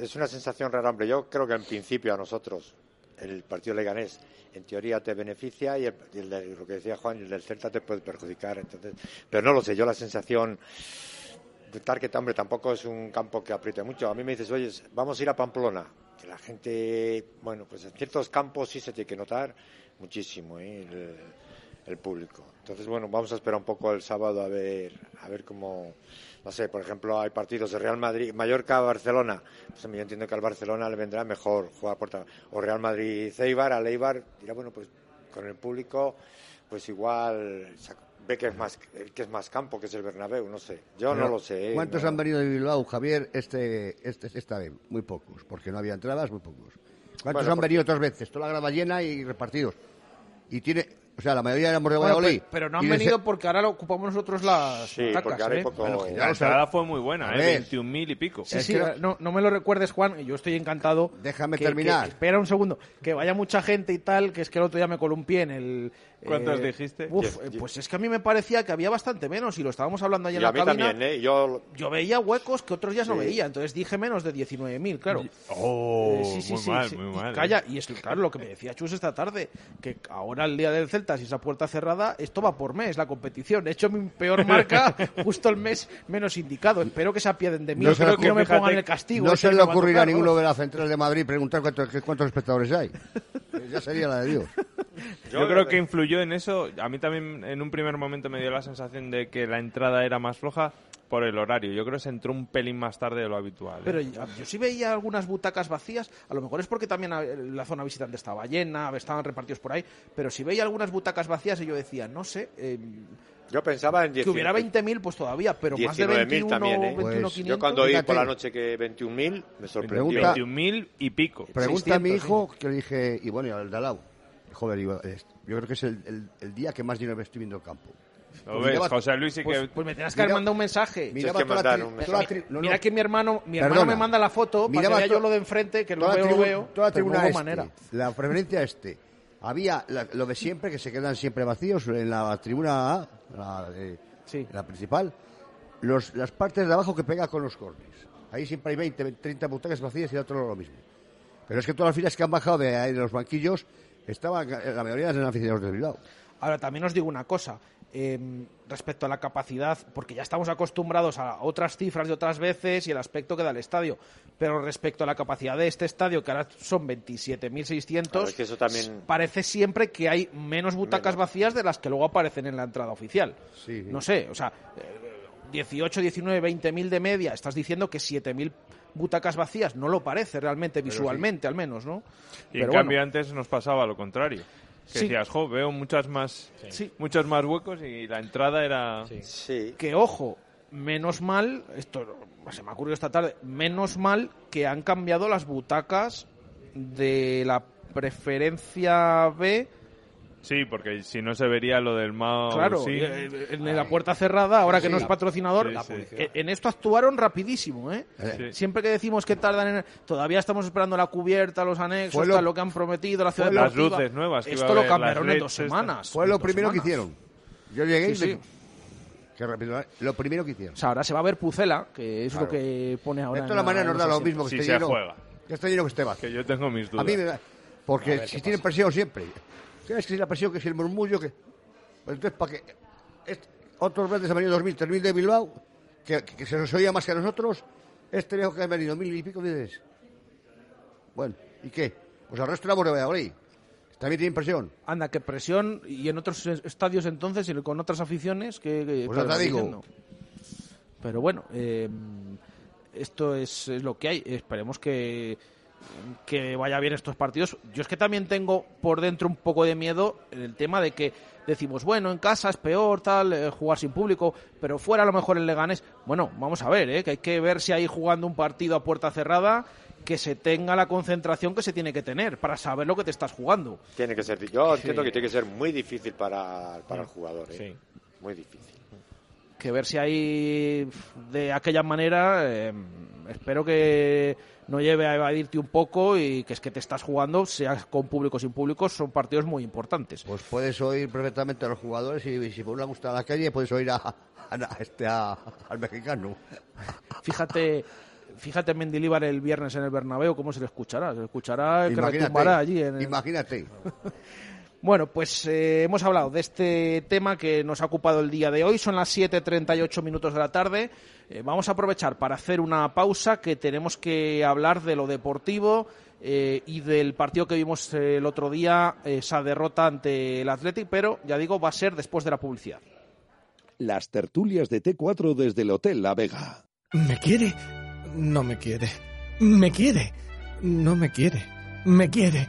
es una sensación rara, hombre. Yo creo que en principio a nosotros el partido leganés en teoría te beneficia y, el, de- lo que decía Juan, el del Celta te puede perjudicar. Entonces, pero no lo sé, yo la sensación de Target, hombre, tampoco es un campo que apriete mucho. A mí me dices, oye, vamos a ir a Pamplona. Que la gente, bueno, pues en ciertos campos sí se tiene que notar muchísimo ¿eh? el, el público. Entonces, bueno, vamos a esperar un poco el sábado a ver, a ver cómo, no sé, por ejemplo, hay partidos de Real Madrid, Mallorca, Barcelona. Pues yo entiendo que al Barcelona le vendrá mejor jugar por o Real Madrid, Eibar, al Eibar, dirá, bueno, pues con el público, pues igual ve que es más que es más campo, que es el Bernabéu, no sé. Yo no lo sé. ¿eh? ¿Cuántos No. han venido de Bilbao, Javier, este, este, esta vez? Muy pocos, porque no había entradas, muy pocos. ¿Cuántos Bueno, han porque- venido otras veces? Toda la grada llena y repartidos. Y tiene, o sea, la mayoría éramos de Bueno, Valladolid. pe- pero no han venido ese- porque ahora lo ocupamos nosotros las Sí, butacas, porque ahora ¿eh? poco... Bueno, ya La fue muy buena, A ¿eh? ver. 21.000 y pico. Sí, Es sí, que- no, no me lo recuerdes, Juan, y yo estoy encantado. Déjame que- terminar. que- espera un segundo, que vaya mucha gente y tal, que es que el otro día me columpié en el... ¿Cuántos eh, dijiste? uf, eh, pues es que a mí me parecía que había bastante menos, y lo estábamos hablando ayer en a la mí cabina. también, ¿eh? Yo Yo veía huecos que otros días no Sí. veía, entonces dije menos de 19.000, claro. Oh, Eh, sí, sí, muy sí, mal, sí. muy Y mal. ¿eh? Calla, y es claro lo que me decía Chus esta tarde, que ahora el día del Celta, si esa puerta cerrada, esto va por mes, la competición. He hecho mi peor marca justo el mes menos indicado. Espero que se apiaden de mí, No se le que no me pongan el castigo. No se que le ocurrirá a ninguno ¿no? de la Central de Madrid preguntar cuántos, cuántos espectadores hay. ya sería la de Dios. Yo creo que influyó en eso. A mí también en un primer momento me dio la sensación de que la entrada era más floja por el horario. Yo creo que se entró un pelín más tarde de lo habitual. ¿eh? Pero yo, yo sí veía algunas butacas vacías, a lo mejor es porque también eh, la zona visitante estaba llena, estaban repartidos por ahí, pero si veía algunas butacas vacías y yo decía, no sé, eh, yo pensaba en 10 que hubiera 20.000 pues todavía, pero más de 19.000 21, también, ¿eh? 21, Pues, 500. Yo cuando oí por la noche que 21.000 me sorprendió. Pregunta- 21.000 y pico. Pregunta a mi 600, hijo, que le dije, y bueno, y al de al lado. Joder, yo creo que es el, el- el día que más dinero estoy viendo el campo. Lo Pues ves, miraba- José Luis sí Pues, que... pues me tenías que haber mandado un mensaje. Que no, no. Mira que mi hermano, mi hermano Perdona. me manda la foto para que vea yo lo de enfrente, que lo veo, lo tribu- veo. Toda la pero tribuna no este, manera. la preferencia este. Había la- lo de siempre, que se quedan siempre vacíos en la tribuna A, la, Sí. la principal, los, las partes de abajo que pega con los cornes. Ahí siempre hay 20, 20, 30 butacas vacías y otro lo mismo. Pero es que todas las filas que han bajado de de los banquillos estaban, la mayoría eran aficionados de Bilbao. Ahora, también os digo una cosa. eh, respecto a la capacidad, porque ya estamos acostumbrados a otras cifras de otras veces y el aspecto que da el estadio, pero respecto a la capacidad de este estadio, que ahora son 27.600, Claro, es que también- parece siempre que hay menos butacas vacías de las que luego aparecen en la entrada oficial. Sí, sí. No sé, o sea, eh, 18, 19, 20.000 de media, estás diciendo que 7.000 butacas vacías, no lo parece realmente, visualmente al menos, ¿no? Y en Pero cambio bueno. antes nos pasaba lo contrario. Que Sí. decías, jo, veo muchas más, Sí. muchos más huecos y la entrada era... Sí. que ojo, menos mal, esto se me ha ocurrido esta tarde, menos mal que han cambiado las butacas de la preferencia B, Sí, porque si no se vería lo del Mao. claro, sí. eh, en la puerta cerrada, ahora que no es patrocinador, sí. eh, en esto actuaron rapidísimo, ¿eh? Sí. Siempre que decimos que tardan en... Todavía estamos esperando la cubierta, los anexos, lo- tal, lo que han prometido, la ciudad las deportiva. luces nuevas que Esto lo cambiaron en dos semanas. Fue lo primero que semanas. hicieron. Yo llegué Sí, y sí. Qué rápido, ¿eh? Lo primero que hicieron. O sea, ahora se va a ver Pucela, que es Claro. lo que pone ahora. de en la- nos da lo mismo que Si esté se lleno. juega. Que esté lleno que esté vacío. Que yo tengo mis dudas. A mí me da. Porque si tienen presión siempre. ¿Qué es que si la presión, que si el murmullo, que. Pues entonces, para que. est- otros veces han venido 2.000, 3.000 de Bilbao, que, que se nos oía más que a nosotros. Este viejo que han venido mil y pico veces. Bueno, ¿y qué? Pues al resto la de Valladolid. También tienen presión. Anda, qué presión. Y en otros es- estadios entonces, y con otras aficiones, que. que Pues te digo. diciendo? Pero bueno, eh, esto es, es lo que hay. Esperemos que, que vaya bien estos partidos. Yo es que también tengo por dentro un poco de miedo en el tema de que decimos, bueno, en casa es peor, tal, eh, jugar sin público, pero fuera a lo mejor el Leganés. Bueno, vamos a ver, eh, que hay que ver si hay jugando un partido a puerta cerrada que se tenga la concentración que se tiene que tener para saber lo que te estás jugando. Tiene que ser, yo entiendo que tiene que ser muy difícil para, para el jugador. ¿eh? Sí. Muy difícil. que ver si hay de aquella manera eh, espero que no lleve a evadirte un poco y que es que te estás jugando sea con público o sin público son partidos muy importantes Pues puedes oír perfectamente a los jugadores y, si por una gusta a la calle puedes oír a, a- a este, a- al mexicano. fíjate fíjate Mendilíbar el viernes en el Bernabéu cómo se le escuchará se le escuchará que retumbará allí en el- imagínate. Bueno, pues eh, hemos hablado de este tema que nos ha ocupado el día de hoy. Son las 7.38 minutos de la tarde. Eh, vamos a aprovechar para hacer una pausa que tenemos que hablar de lo deportivo eh, y del partido que vimos el otro día, esa derrota ante el Athletic, pero ya digo, va a ser después de la publicidad. Las tertulias de T4 desde el Hotel La Vega. ¿Me quiere? No me quiere. ¿Me quiere? No me quiere. ¿Me quiere?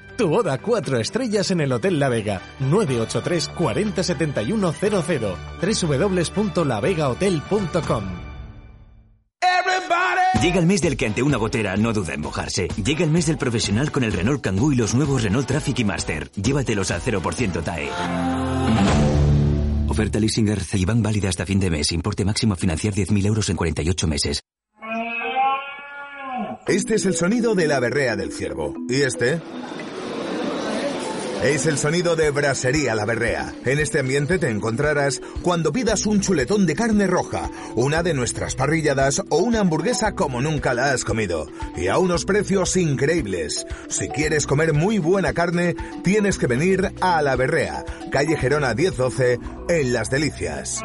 Tu boda cuatro estrellas en el Hotel La Vega. 983 40 71 00. www.lavegahotel.com Llega el mes del que ante una gotera no duda en mojarse. Llega el mes del profesional con el Renault Kangoo y los nuevos Renault Traffic y Master. Llévatelos al 0% TAE. Oferta leasing y van válida hasta fin de mes. Importe máximo a financiar 10.000 euros en 48 meses. Este es el sonido de la berrea del ciervo. ¿Y este? Es el sonido de Brasería La Berrea. En este ambiente te encontrarás cuando pidas un chuletón de carne roja, una de nuestras parrilladas o una hamburguesa como nunca la has comido. Y a unos precios increíbles. Si quieres comer muy buena carne, tienes que venir a La Berrea, calle Gerona 1012, en Las Delicias.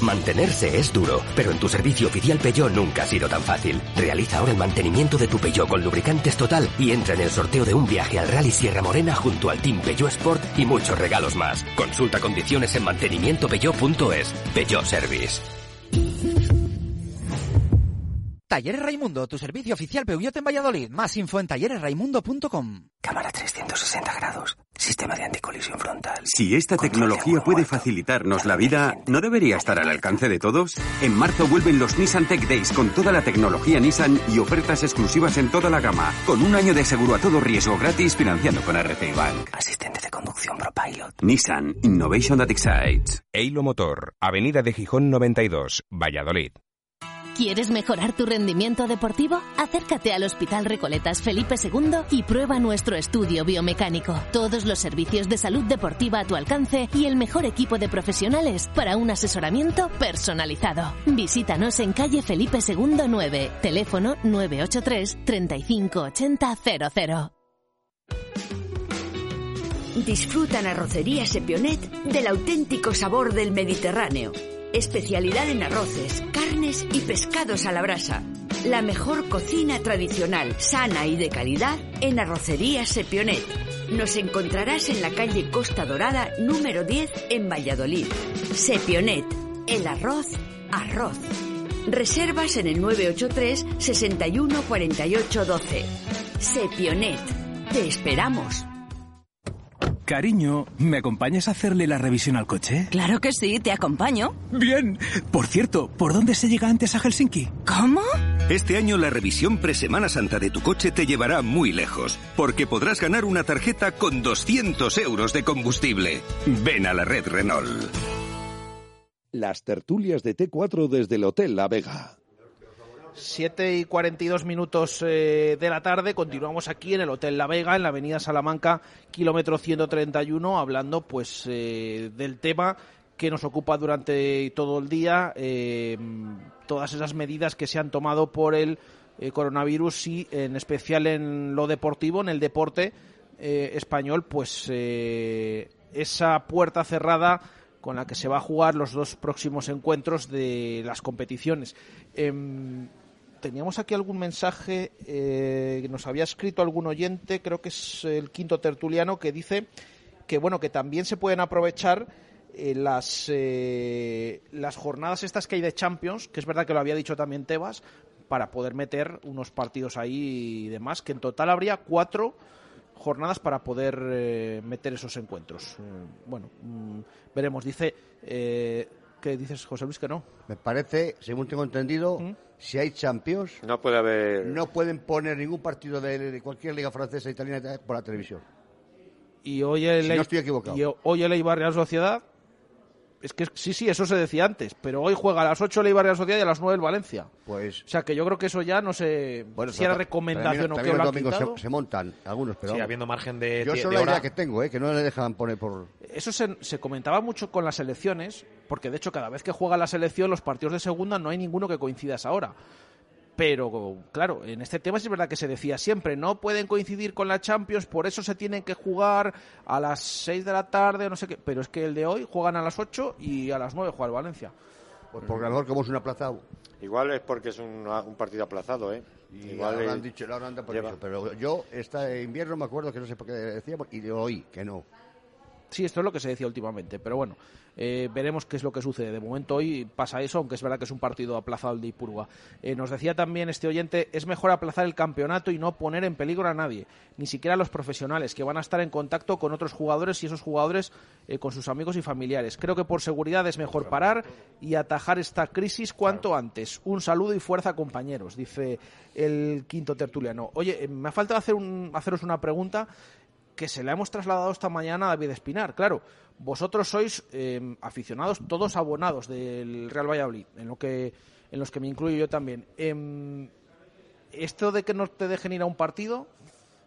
Mantenerse es duro, pero en tu servicio oficial Peugeot nunca ha sido tan fácil. Realiza ahora el mantenimiento de tu Peugeot con lubricantes total y entra en el sorteo de un viaje al Rally Sierra Morena junto al Team Peugeot Sport y muchos regalos más. Consulta condiciones en mantenimientopeugeot.es. Peugeot Service. Talleres Raimundo, tu servicio oficial Peugeot en Valladolid. Más info en talleresraimundo.com. Cámara 360 grados. Sistema de anticolisión frontal. Si esta tecnología puede facilitarnos la vida, ¿no debería estar al alcance de todos? En marzo vuelven los Nissan Tech Days con toda la tecnología Nissan y ofertas exclusivas en toda la gama, con un año de seguro a todo riesgo gratis financiando con RCI Bank. Asistente de conducción ProPilot. Nissan Innovation that excites. Eilo Motor, Avenida de Gijón 92, Valladolid. ¿Quieres mejorar tu rendimiento deportivo? Acércate al Hospital Recoletas Felipe II y prueba nuestro estudio biomecánico. Todos los servicios de salud deportiva a tu alcance y el mejor equipo de profesionales para un asesoramiento personalizado. Visítanos en calle Felipe II 9, teléfono 983 3580 00. Disfrutan Arrocería Sepionet del auténtico sabor del Mediterráneo. Especialidad en arroces, carnes y pescados a la brasa. La mejor cocina tradicional, sana y de calidad en Arrocería Sepionet. Nos encontrarás en la calle Costa Dorada número 10 en Valladolid. Sepionet, el arroz, arroz. Reservas en el 983 61 48 12. Sepionet, te esperamos. Cariño, ¿me acompañas a hacerle la revisión al coche? Claro que sí, te acompaño. Bien. Por cierto, ¿por dónde se llega antes a Helsinki? ¿Cómo? Este año la revisión pre-Semana Santa de tu coche te llevará muy lejos, porque podrás ganar una tarjeta con 200 euros de combustible. Ven a la red Renault. Las tertulias de T4 desde el Hotel La Vega. 7 y 42 minutos eh, de la tarde, continuamos aquí en el Hotel La Vega, en la avenida Salamanca, kilómetro 131, hablando pues eh, del tema que nos ocupa durante todo el día, eh, todas esas medidas que se han tomado por el coronavirus y en especial en lo deportivo, en el deporte español, pues esa puerta cerrada con la que se va a jugar los dos próximos encuentros de las competiciones. Em, teníamos aquí algún mensaje eh, que nos había escrito algún oyente, creo que es el quinto tertuliano, que dice que bueno que también se pueden aprovechar eh, las eh, las jornadas estas que hay de Champions, que es verdad que lo había dicho también Tebas, para poder meter unos partidos ahí y demás, que en total habría cuatro jornadas para poder meter esos encuentros. bueno, mm, veremos. Dice ¿Qué dices, José Luis, que no? Me parece, según tengo entendido, si hay Champions... No puede haber... No pueden poner ningún partido de, cualquier liga francesa, italiana, por la televisión. Y hoy el, si no estoy equivocado. Y hoy el Eibar Real Sociedad... Es que sí, sí, eso se decía antes, pero hoy juega a las 8 el Eibar Real Sociedad y a las 9 el Valencia. Pues... O sea, que yo creo que eso ya no sé bueno, si era recomendación o qué lo se, se, montan algunos, pero... Sí, habiendo margen de Yo solo la idea que tengo, ¿eh? que no le dejan poner por... Eso se, se comentaba mucho con las elecciones, porque de hecho cada vez que juega la selección los partidos de segunda no hay ninguno que coincida a esa hora. Pero claro, en este tema es verdad que se decía siempre, no pueden coincidir con la Champions, por eso se tienen que jugar a las 6 de la tarde, no sé qué. Pero es que el de hoy juegan a las 8 y a las 9 juega el Valencia. Pues por lo como es un aplazado. Igual es porque es un, partido aplazado, ¿eh? Igual lo han dicho, lo han por eso, pero yo este invierno me acuerdo que no sé por qué decíamos y de hoy que no. Sí, esto es lo que se decía últimamente, pero bueno, eh, veremos qué es lo que sucede. De momento hoy pasa eso, aunque es verdad que es un partido aplazado el de Ipurua. Eh, nos decía también este oyente, es mejor aplazar el campeonato y no poner en peligro a nadie, ni siquiera a los profesionales, que van a estar en contacto con otros jugadores y esos jugadores eh, con sus amigos y familiares. Creo que por seguridad es mejor parar y atajar esta crisis cuanto antes. Un saludo y fuerza, compañeros, dice el quinto tertuliano. Oye, me ha faltado hacer un, haceros una pregunta que se la hemos trasladado esta mañana a David Espinar. Claro, vosotros sois em, aficionados, todos abonados del Real Valladolid, en, lo que, en los que me incluyo yo también. Em, esto de que no te dejen ir a un partido,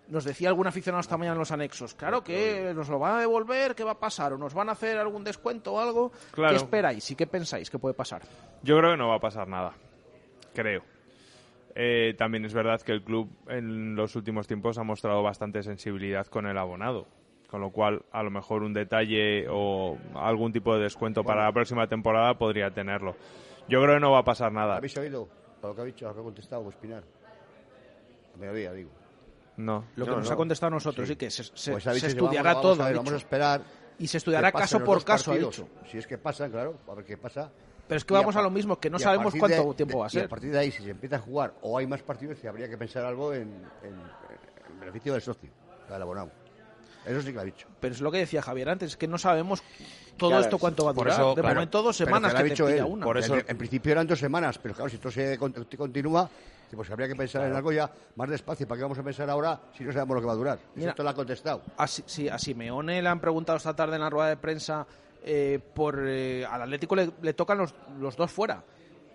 nos decía algún aficionado esta mañana en los anexos. Claro que nos lo van a devolver, ¿qué va a pasar? ¿O nos van a hacer algún descuento o algo? ¿Qué esperáis y qué pensáis que puede pasar? Yo creo que no va a pasar nada. Creo. Eh, también es verdad que el club en los últimos tiempos ha mostrado bastante sensibilidad con el abonado, Con lo cual, a lo mejor un detalle o algún tipo de descuento para la próxima temporada podría tenerlo. Yo creo que no va a pasar nada. ¿Habéis oído? Para lo que ha dicho, lo que ha contestado Espinar. A mediodía, digo. No. Lo que No, nos no. ha contestado a nosotros, sí, que se, Pues estudiará vamos, vamos todo. a ver, ha vamos a esperar. Y se estudiará caso por caso, ha dicho. Si es que pasan, claro, a ver qué pasa. Pero es que vamos a, par- lo mismo, que no a sabemos cuánto de- tiempo va a Y a ser. partir de ahí, si se empieza a jugar o hay más partidos, sí habría que pensar algo en, en- en beneficio del socio, del abonado. Eso sí que lo ha dicho. Pero es lo que decía Javier antes, es que no sabemos todo Claro, esto cuánto va a por durar. eso, de claro, momento dos semanas lo que, ha te dicho pilla él. una. En, en principio eran dos semanas, pero claro, si esto se con- continúa, pues habría que pensar en algo ya más despacio. ¿Para qué vamos a pensar ahora si no sabemos lo que va a durar? Mira, Esto lo ha contestado. A, Si- sí, a Simeone le han preguntado esta tarde en la rueda de prensa eh, por eh, al Atlético le, tocan los, los dos fuera.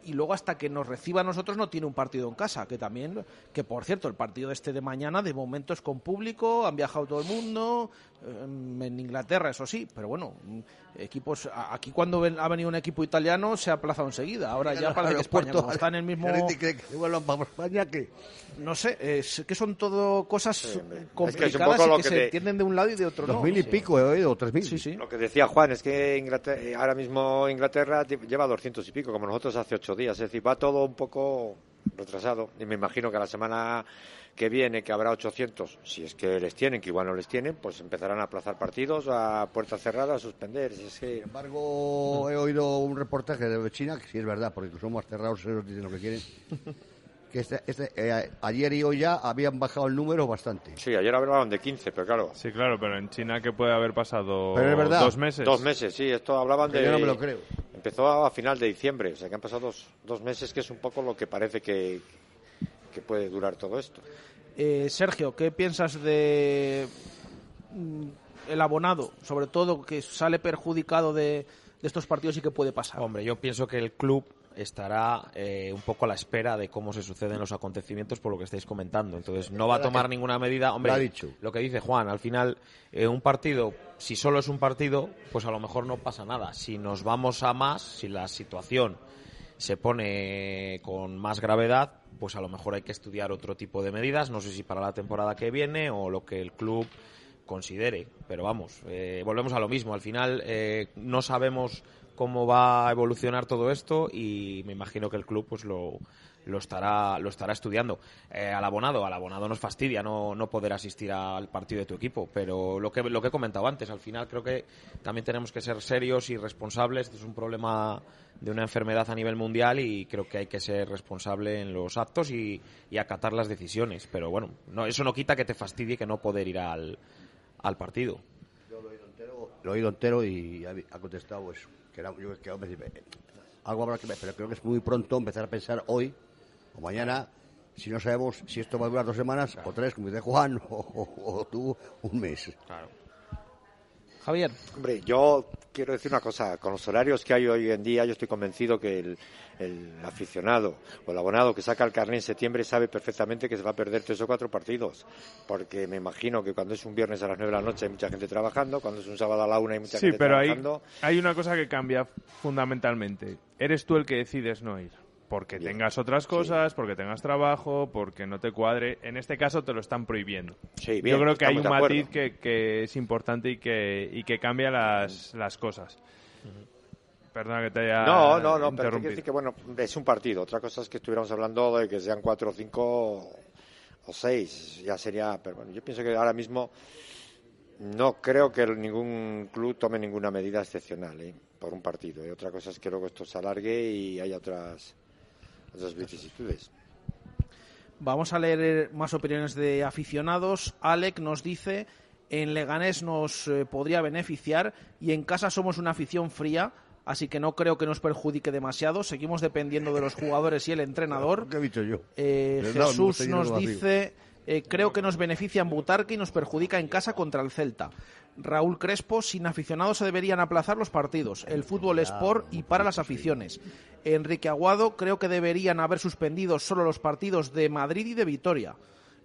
Y luego hasta que nos reciba a nosotros no tiene un partido en casa que también que por cierto el partido este de mañana de momento es con público han viajado todo el mundo en Inglaterra eso sí pero bueno mm, equipos aquí cuando ven- ha venido un equipo italiano se ha aplazado enseguida ahora ya parece que España como está en el mismo que vuelvan para España que no sé es que son todo cosas Es que es un complicadas poco y lo que, que se te- entienden de un lado y de otro no dos mil y pico he oído, tres mil. Sí, sí. Lo que decía Juan es que Inglaterra- eh, ahora mismo Inglaterra lleva 200 y pico, como nosotros hace ocho días. Es decir, va todo un poco retrasado. Y me imagino que a la semana que viene, que habrá 800, si es que les tienen, que igual no les tienen, pues empezarán a aplazar partidos, a puertas cerradas, a suspender. Es que... Sin embargo, he oído un reportaje de China, que sí es verdad, porque somos cerrados, ellos dicen lo que quieren, que este, este, eh, ayer y hoy ya habían bajado el número bastante. Sí, ayer hablaban de 15, pero claro. Sí, claro, pero en China, ¿qué puede haber pasado? Pero es verdad. ¿Dos meses? Dos meses, sí, esto hablaban Que de... yo no me lo creo. Empezó a final de diciembre, o sea que han pasado dos, dos meses, que es un poco lo que parece que, que puede durar todo esto. Eh, Sergio, ¿qué piensas de mm, el abonado, sobre todo que sale perjudicado de, de estos partidos y qué puede pasar? Hombre, yo pienso que el club estará eh, un poco a la espera de cómo se suceden los acontecimientos por lo que estáis comentando. Entonces, no va a tomar ninguna medida. Hombre, Lo ha dicho. lo que dice Juan, al final, eh, un partido, si solo es un partido, pues a lo mejor no pasa nada. Si nos vamos a más, si la situación se pone con más gravedad, pues a lo mejor hay que estudiar otro tipo de medidas. No sé si para la temporada que viene o lo que el club considere. Pero vamos, eh, volvemos a lo mismo. Al final eh, no sabemos cómo va a evolucionar todo esto y me imagino que el club pues lo, lo estará lo estará estudiando. Eh, al abonado, al abonado nos fastidia no, no poder asistir al partido de tu equipo, pero lo que lo que he comentado antes, al final creo que también tenemos que ser serios y responsables. Este es un problema de una enfermedad a nivel mundial y creo que hay que ser responsable en los actos y, y acatar las decisiones. Pero bueno, no, eso no quita que te fastidie que no poder ir al, al partido. Lo he oído entero y ha, contestado. Que era, yo, que, eh, algo habrá que ver, pero creo que es muy pronto empezar a pensar hoy o mañana, si no sabemos si esto va a durar dos semanas o tres, como dice Juan, o, o- o tú un mes. Claro. Javier. Hombre, yo quiero decir una cosa. Con los horarios que hay hoy en día, yo estoy convencido que el, el aficionado o el abonado que saca el carnet en septiembre sabe perfectamente que se va a perder tres o cuatro partidos. Porque me imagino que cuando es un viernes a las nueve de la noche hay mucha gente trabajando, cuando es un sábado a la una hay mucha Sí, gente pero hay, trabajando. hay una cosa que cambia fundamentalmente. Eres tú el que decides no ir. Porque tengas otras cosas, porque tengas trabajo, porque no te cuadre. En este caso te lo están prohibiendo. Sí, bien, Yo creo que hay un matiz que, que es importante y que, y que cambia las, las cosas. Perdona que te haya No, no, no, pero decir que bueno, es un partido. Otra cosa es que estuviéramos hablando de que sean cuatro o cinco o seis. Ya sería, pero bueno, yo pienso que ahora mismo no creo que ningún club tome ninguna medida excepcional ¿eh? por un partido. Y otra cosa es que luego esto se alargue y haya otras, vicisitudes. Vamos a leer eh, más opiniones de aficionados. Alec nos dice, en Leganés nos eh, podría beneficiar y en casa somos una afición fría, así que no creo que nos perjudique demasiado. Seguimos dependiendo de los jugadores y el entrenador. ¿Qué he dicho yo? Eh, Jesús nos vacío. Eh, creo que nos beneficia en Butarque y nos perjudica en casa contra el Celta. Raúl Crespo, sin aficionados se deberían aplazar los partidos. El fútbol es por y para las aficiones. Enrique Aguado, creo que deberían haber suspendido solo los partidos de Madrid y de Vitoria.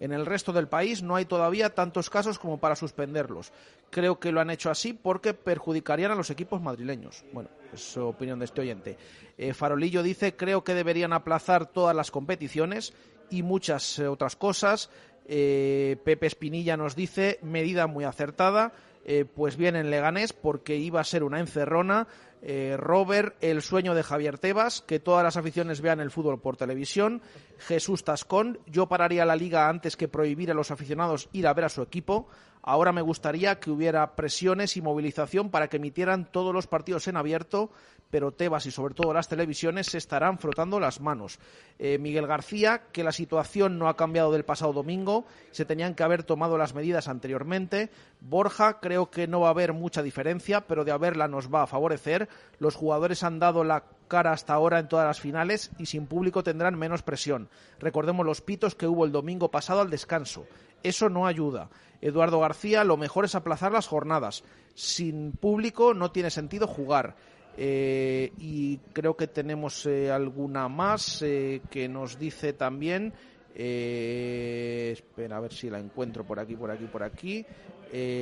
En el resto del país no hay todavía tantos casos como para suspenderlos. Creo que lo han hecho así porque perjudicarían a los equipos madrileños. Bueno, es opinión de este oyente. Eh, Farolillo dice, creo que deberían aplazar todas las competiciones y muchas eh, otras cosas. Eh, Pepe Espinilla nos dice, medida muy acertada. eh, pues bien en Leganés porque iba a ser una encerrona. Eh, Robert, el sueño de Javier Tebas, que todas las aficiones vean el fútbol por televisión. Jesús Tascón, yo pararía la liga antes que prohibir a los aficionados ir a ver a su equipo. Ahora me gustaría que hubiera presiones y movilización para que emitieran todos los partidos en abierto, pero Tebas y sobre todo las televisiones se estarán frotando las manos. Eh, Miguel García, que la situación no ha cambiado del pasado domingo, se tenían que haber tomado las medidas anteriormente. Borja, creo que no va a haber mucha diferencia, pero de haberla nos va a favorecer. Los jugadores han dado la hasta ahora en todas las finales y sin público tendrán menos presión. Recordemos los pitos que hubo el domingo pasado al descanso. Eso no ayuda. Eduardo García, lo mejor es aplazar las jornadas. Sin público no tiene sentido jugar. Eh, y creo que tenemos eh, alguna más eh, que nos dice también. espera a ver si la encuentro por aquí, por aquí, por aquí.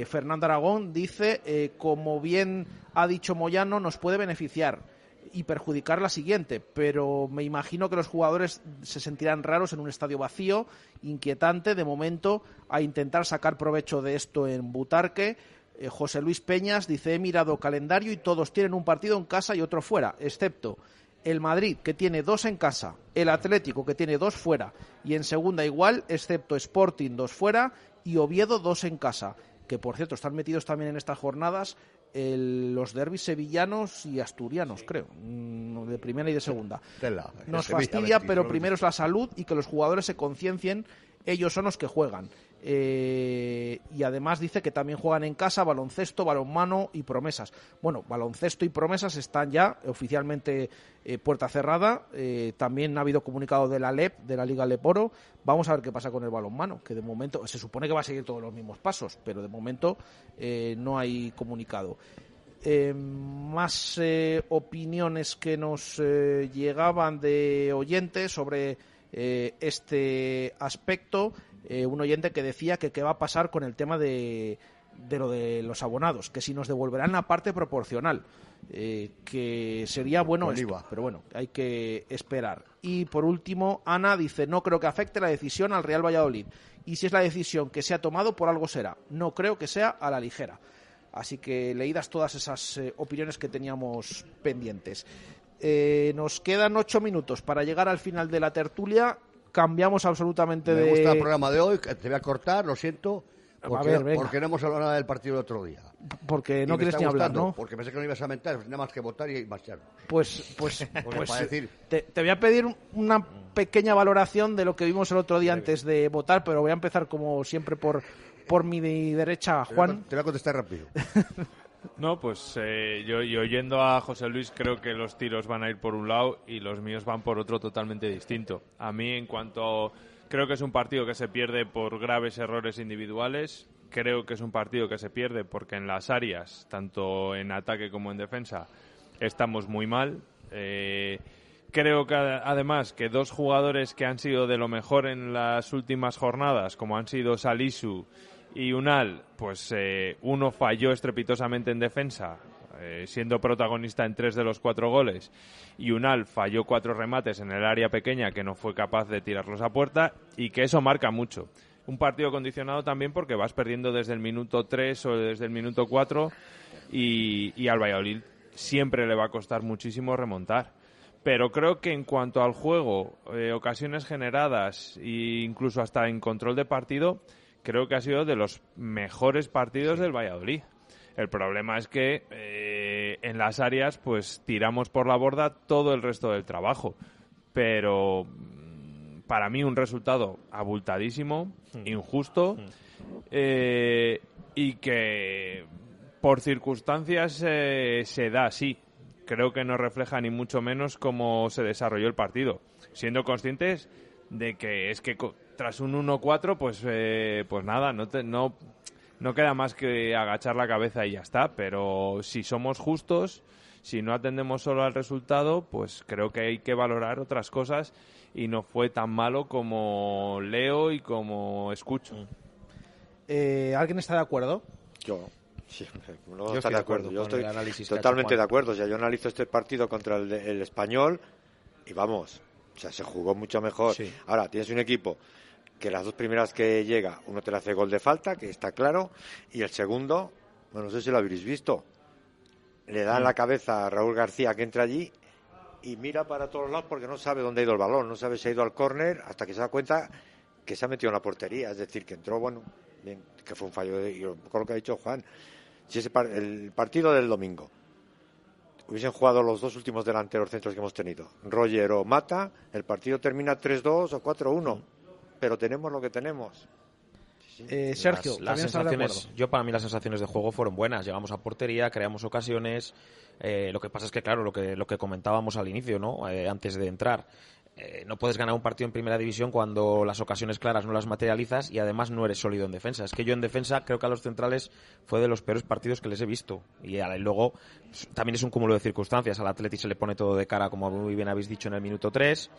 Fernando Aragón dice, como bien ha dicho Moyano, nos puede beneficiar y perjudicar la siguiente, pero me imagino que los jugadores se sentirán raros en un estadio vacío, inquietante de momento, a intentar sacar provecho de esto en Butarque. Eh, José Luis Peñas dice, he mirado calendario y todos tienen un partido en casa y otro fuera, excepto el Madrid, que tiene dos en casa, el Atlético, que tiene dos fuera, y en segunda igual, excepto Sporting, dos fuera, y Oviedo, dos en casa que por cierto están metidos también en estas jornadas los derbis sevillanos y asturianos, creo, mm, de primera y de segunda. Nos fastidia, pero primero es la salud y que los jugadores se conciencien, ellos son los que juegan. Eh, y además dice que también juegan en casa baloncesto, balonmano y promesas. Bueno, baloncesto y promesas están ya oficialmente eh, puerta cerrada. Eh, también ha habido comunicado de la LEP, de la Liga Leporo. Vamos a ver qué pasa con el balonmano, que de momento se supone que va a seguir todos los mismos pasos, pero de momento no hay comunicado. más opiniones que nos llegaban de oyentes sobre este aspecto. Eh, un oyente que decía que qué va a pasar con el tema de, de lo de los abonados, que si nos devolverán la parte proporcional, eh, que sería bueno esto, pero bueno, hay que esperar. Y por último, Ana dice, no creo que afecte la decisión al Real Valladolid. Y si es la decisión que se ha tomado, por algo será. No creo que sea a la ligera. Así que leídas todas esas eh, opiniones que teníamos pendientes. nos quedan ocho minutos para llegar al final de la tertulia cambiamos absolutamente de... Me gusta el programa de hoy, te voy a cortar, lo siento, porque, porque no hemos hablado nada del partido del otro día. Porque no quieres ni hablar, ¿no? Porque pensé que no ibas a mentar, nada más que votar y marchar. Pues, pues, pues decir... te, voy a pedir una pequeña valoración de lo que vimos el otro día antes de votar, pero voy a empezar como siempre por, por mi derecha, Juan. Te voy a contestar rápido. No, pues eh, yo y oyendo a José Luis creo que los tiros van a ir por un lado y los míos van por otro totalmente distinto. A mí en cuanto creo que es un partido que se pierde por graves errores individuales, creo que es un partido que se pierde porque en las áreas, tanto en ataque como en defensa, estamos muy mal. Eh, creo que además que dos jugadores que han sido de lo mejor en las últimas jornadas, como han sido Salisu y Unal, pues eh, uno falló estrepitosamente en defensa, eh, siendo protagonista en tres de los cuatro goles, y Unal falló cuatro remates en el área pequeña que no fue capaz de tirarlos a puerta, y que eso marca mucho. Un partido condicionado también porque vas perdiendo desde el minuto 3 o desde el minuto 4 y, y al Valladolid siempre le va a costar muchísimo remontar pero creo que en cuanto al juego, eh, ocasiones generadas e incluso hasta en control de partido, creo que ha sido de los mejores partidos del Valladolid. El problema es que eh, en las áreas pues tiramos por la borda todo el resto del trabajo. Pero mm, para mí un resultado abultadísimo, hmm. injusto hmm. Eh, y que por circunstancias eh, se da así. Creo que no refleja ni mucho menos cómo se desarrolló el partido, siendo conscientes de que es que tras un 1-4, pues, eh, pues nada, no, no, no queda más que agachar la cabeza y ya está. Pero si somos justos, si no atendemos solo al resultado, pues creo que hay que valorar otras cosas y no fue tan malo como leo y como escucho. Eh, ¿Alguien está de acuerdo? Yo. Sí, no está de acuerdo. Yo estoy totalmente de acuerdo. O sea, yo analizo este partido contra el, el español y vamos, o sea, se jugó mucho mejor. Ahora, tienes un equipo que las dos primeras que llega, uno te le hace gol de falta, que está claro, y el segundo, Bueno, no sé si lo habréis visto. Le dan la cabeza a Raúl García que entra allí y mira para todos lados porque no sabe dónde ha ido el balón, no sabe si ha ido al córner hasta que se da cuenta que se ha metido en la portería, es decir, que entró, bueno, bien, que fue un fallo de, y con lo que ha dicho Juan, si ese par- el partido del domingo hubiesen jugado los dos últimos delanteros centros que hemos tenido, Roger o Mata, el partido termina 3-2 o 4-1, pero tenemos lo que tenemos. Eh, Sergio, las, sensaciones, yo para mí las sensaciones de juego fueron buenas. Llegamos a portería, creamos ocasiones. eh, lo que pasa es que, claro, lo que, lo que comentábamos al inicio, ¿no? Eh, antes de entrar. eh, no puedes ganar un partido en primera división cuando las ocasiones claras no las materializas y además no eres sólido en defensa. Es que yo en defensa creo que a los centrales fue de los peores partidos que les he visto. Y a- luego también es un cúmulo de circunstancias. Al Atleti se le pone todo de cara, como muy bien habéis dicho en el minuto 3.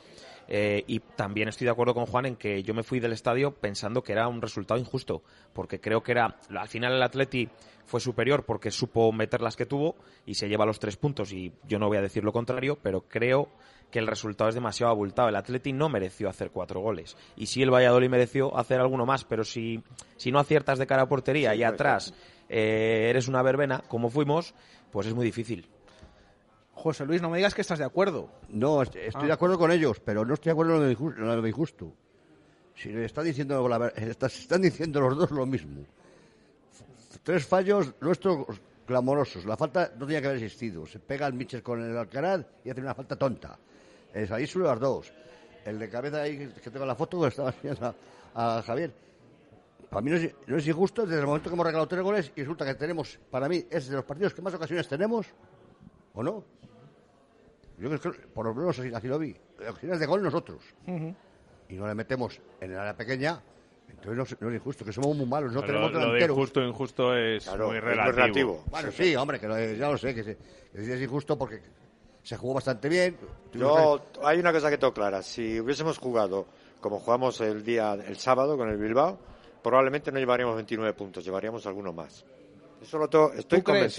Eh, y también estoy de acuerdo con Juan en que yo me fui del estadio pensando que era un resultado injusto, porque creo que era, al final el Atleti fue superior porque supo meter las que tuvo y se lleva los tres puntos y yo no voy a decir lo contrario, pero creo que el resultado es demasiado abultado. El Atleti no mereció hacer cuatro goles y sí el Valladolid mereció hacer alguno más, pero si, si no aciertas de cara a portería y atrás eh, eres una verbena, como fuimos, pues es muy difícil. José Luis, no me digas que estás de acuerdo. No, est- estoy Ah. de acuerdo con ellos, pero no estoy de acuerdo en lo de injusto. Si le están diciendo, la está- están diciendo los dos lo mismo. Tres fallos nuestros clamorosos. La falta no tenía que haber existido. Se pega el Mitchell con el Alcaraz y hace una falta tonta. El ahí sube las dos. El de cabeza ahí que tengo la foto que estaba enseñando a, a Javier. Para mí no es, no es injusto desde el momento que hemos regalado tres goles y resulta que tenemos, para mí, es de los partidos que más ocasiones tenemos, ¿o no? Yo creo que por lo menos así, así lo vi. Ocasiones de gol nosotros. Y no le metemos en el área pequeña, entonces no, es- no es injusto, que somos muy malos, no lo, tenemos lo de delanteros. injusto injusto es Claro, muy es muy relativo. Bueno, sí, hombre, que lo- ya lo sé, que, se- que es injusto porque se jugó bastante bien. Yo, hay una cosa que tengo clara. Si hubiésemos jugado como jugamos el día, el sábado con el Bilbao, probablemente no llevaríamos 29 puntos, llevaríamos alguno más. Eso lo tengo, estoy ¿Tú crees?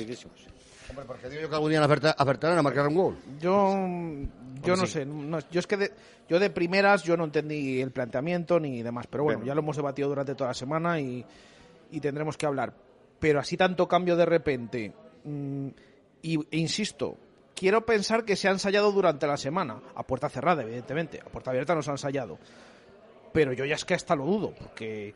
Hombre, porque digo yo que algún día acerta- acertarán a marcar un gol. Yo, yo no sí. sé, no- yo es que de, yo de primeras yo no entendí el planteamiento ni demás, pero bueno, Bueno. ya lo hemos debatido durante toda la semana y, y tendremos que hablar. Pero así tanto cambio de repente, mm, y, e insisto, quiero pensar que se ha ensayado durante la semana, a puerta cerrada, evidentemente, a puerta abierta no se ha ensayado. Pero yo ya es que hasta lo dudo, porque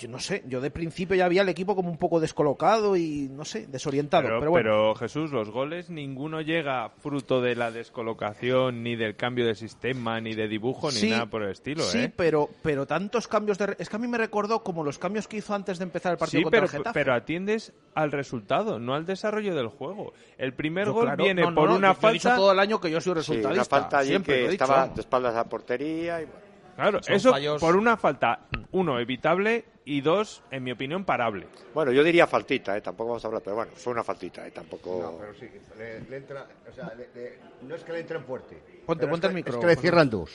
yo no sé, yo de principio ya había el equipo como un poco descolocado y no sé, desorientado. Pero, Pero, bueno. pero, Jesús, los goles ninguno llega fruto de la descolocación, ni del cambio de sistema, ni de dibujo, ni Sí, nada por el estilo, Sí, ¿eh? pero, pero tantos cambios de... Es que a mí me recordó como los cambios que hizo antes de empezar el partido Sí, contra pero, el Getafe. pero atiendes al resultado, no al desarrollo del juego. El primer Yo, gol claro, viene no, no, por no, una yo- yo he dicho falta... todo el año que yo soy Sí, resultadista. una falta allí siempre que dicho, estaba vamos. de espaldas a portería. Y... Claro, Son eso fallos- por una falta, uno, evitable, y dos, en mi opinión, parable. Bueno, yo diría faltita, ¿eh? tampoco vamos a hablar, pero bueno, fue una faltita, ¿eh? tampoco... No, pero sí, le, le entra, o sea, le- le- no es que le entren fuerte. Ponte, ponte el micro. Es que le cierran dos.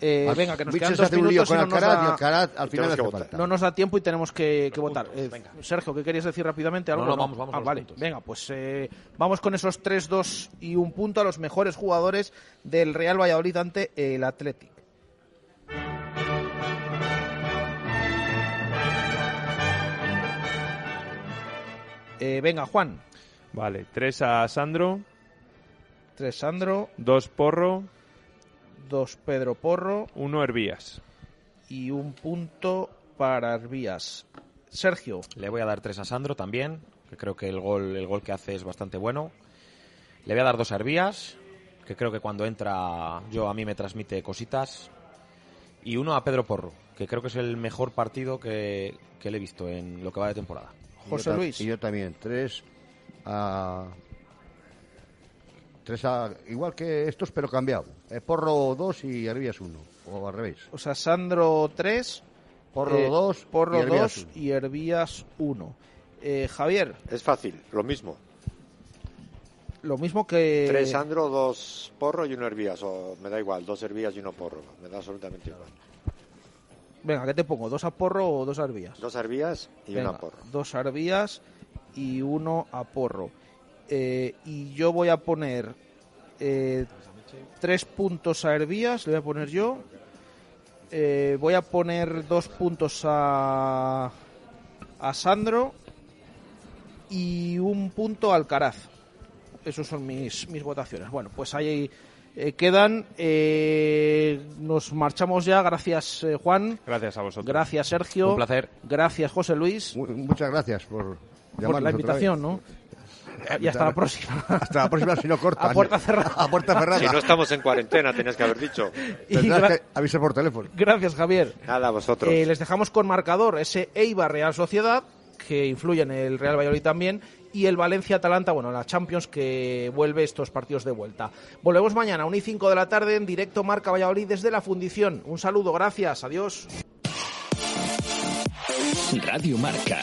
Eh, Al- venga, que nos quedan se dos hace un lío minutos con y no nos Alcaraz da- Alcaraz al final hace falta. No nos da tiempo y tenemos que, que votar. Eh, Sergio, ¿qué querías decir rápidamente? ¿Algo? No, no, vamos, vamos Ah, a los vale. puntos. Venga, pues eh, vamos con esos 3, 2 y un punto a los mejores jugadores del Real Valladolid ante el Athletic. Eh, venga, Juan. Vale, tres a Sandro, 3 Sandro, dos Porro, 2 Pedro Porro uno Hervías. y un punto para Arbías. Sergio. Le voy a dar tres a Sandro también, que creo que el gol, el gol que hace es bastante bueno. Le voy a dar dos a Hervías, que creo que cuando entra yo a mí me transmite cositas. Y uno a Pedro Porro, que creo que es el mejor partido que, que le he visto en lo que va de temporada. Y yo ta- Y yo también, tres a... Tres a... Igual que estos, pero cambiado. Eh, Porro dos y Hervías uno. O al revés. O sea, Sandro 3, Porro dos Porro y Hervías 2 uno. y Hervías 1. Eh, Javier, Es fácil, lo mismo. lo mismo que... Tres Sandro, dos Porro y uno Hervías, o me da igual, dos Hervías y uno Porro, me da absolutamente igual. Venga, ¿qué te pongo? ¿Dos a Porro o dos a Hervías? Dos Hervías y Venga, una Porro. Dos Arbías y uno a Porro. Eh, y yo voy a poner eh, tres puntos a Hervías, le voy a poner yo. Eh, voy a poner dos puntos a, a Sandro y un punto Alcaraz. Esas son mis, mis votaciones. Bueno, pues ahí eh, quedan. Eh, nos marchamos ya. Gracias, eh, Juan. Gracias a vosotros. Gracias, Sergio. Un placer. Gracias, José Luis. muchas gracias por, por la invitación, ¿no? Y hasta la próxima. Hasta la próxima, si no corta. A puerta cerrada. A puerta cerrada. Si no estamos en cuarentena, tenías que haber dicho. Tendrás que avisar por teléfono. Gracias, Javier. Nada, a vosotros. Eh, les dejamos con marcador ese Eibar Real Sociedad, que influye en el Real Valladolid también, y el Valencia-Atalanta, bueno, la Champions que vuelve estos partidos de vuelta. Volvemos mañana a 1 y 5 de la tarde en directo Marca Valladolid desde la fundición. Un saludo, gracias, adiós. Radio Marca,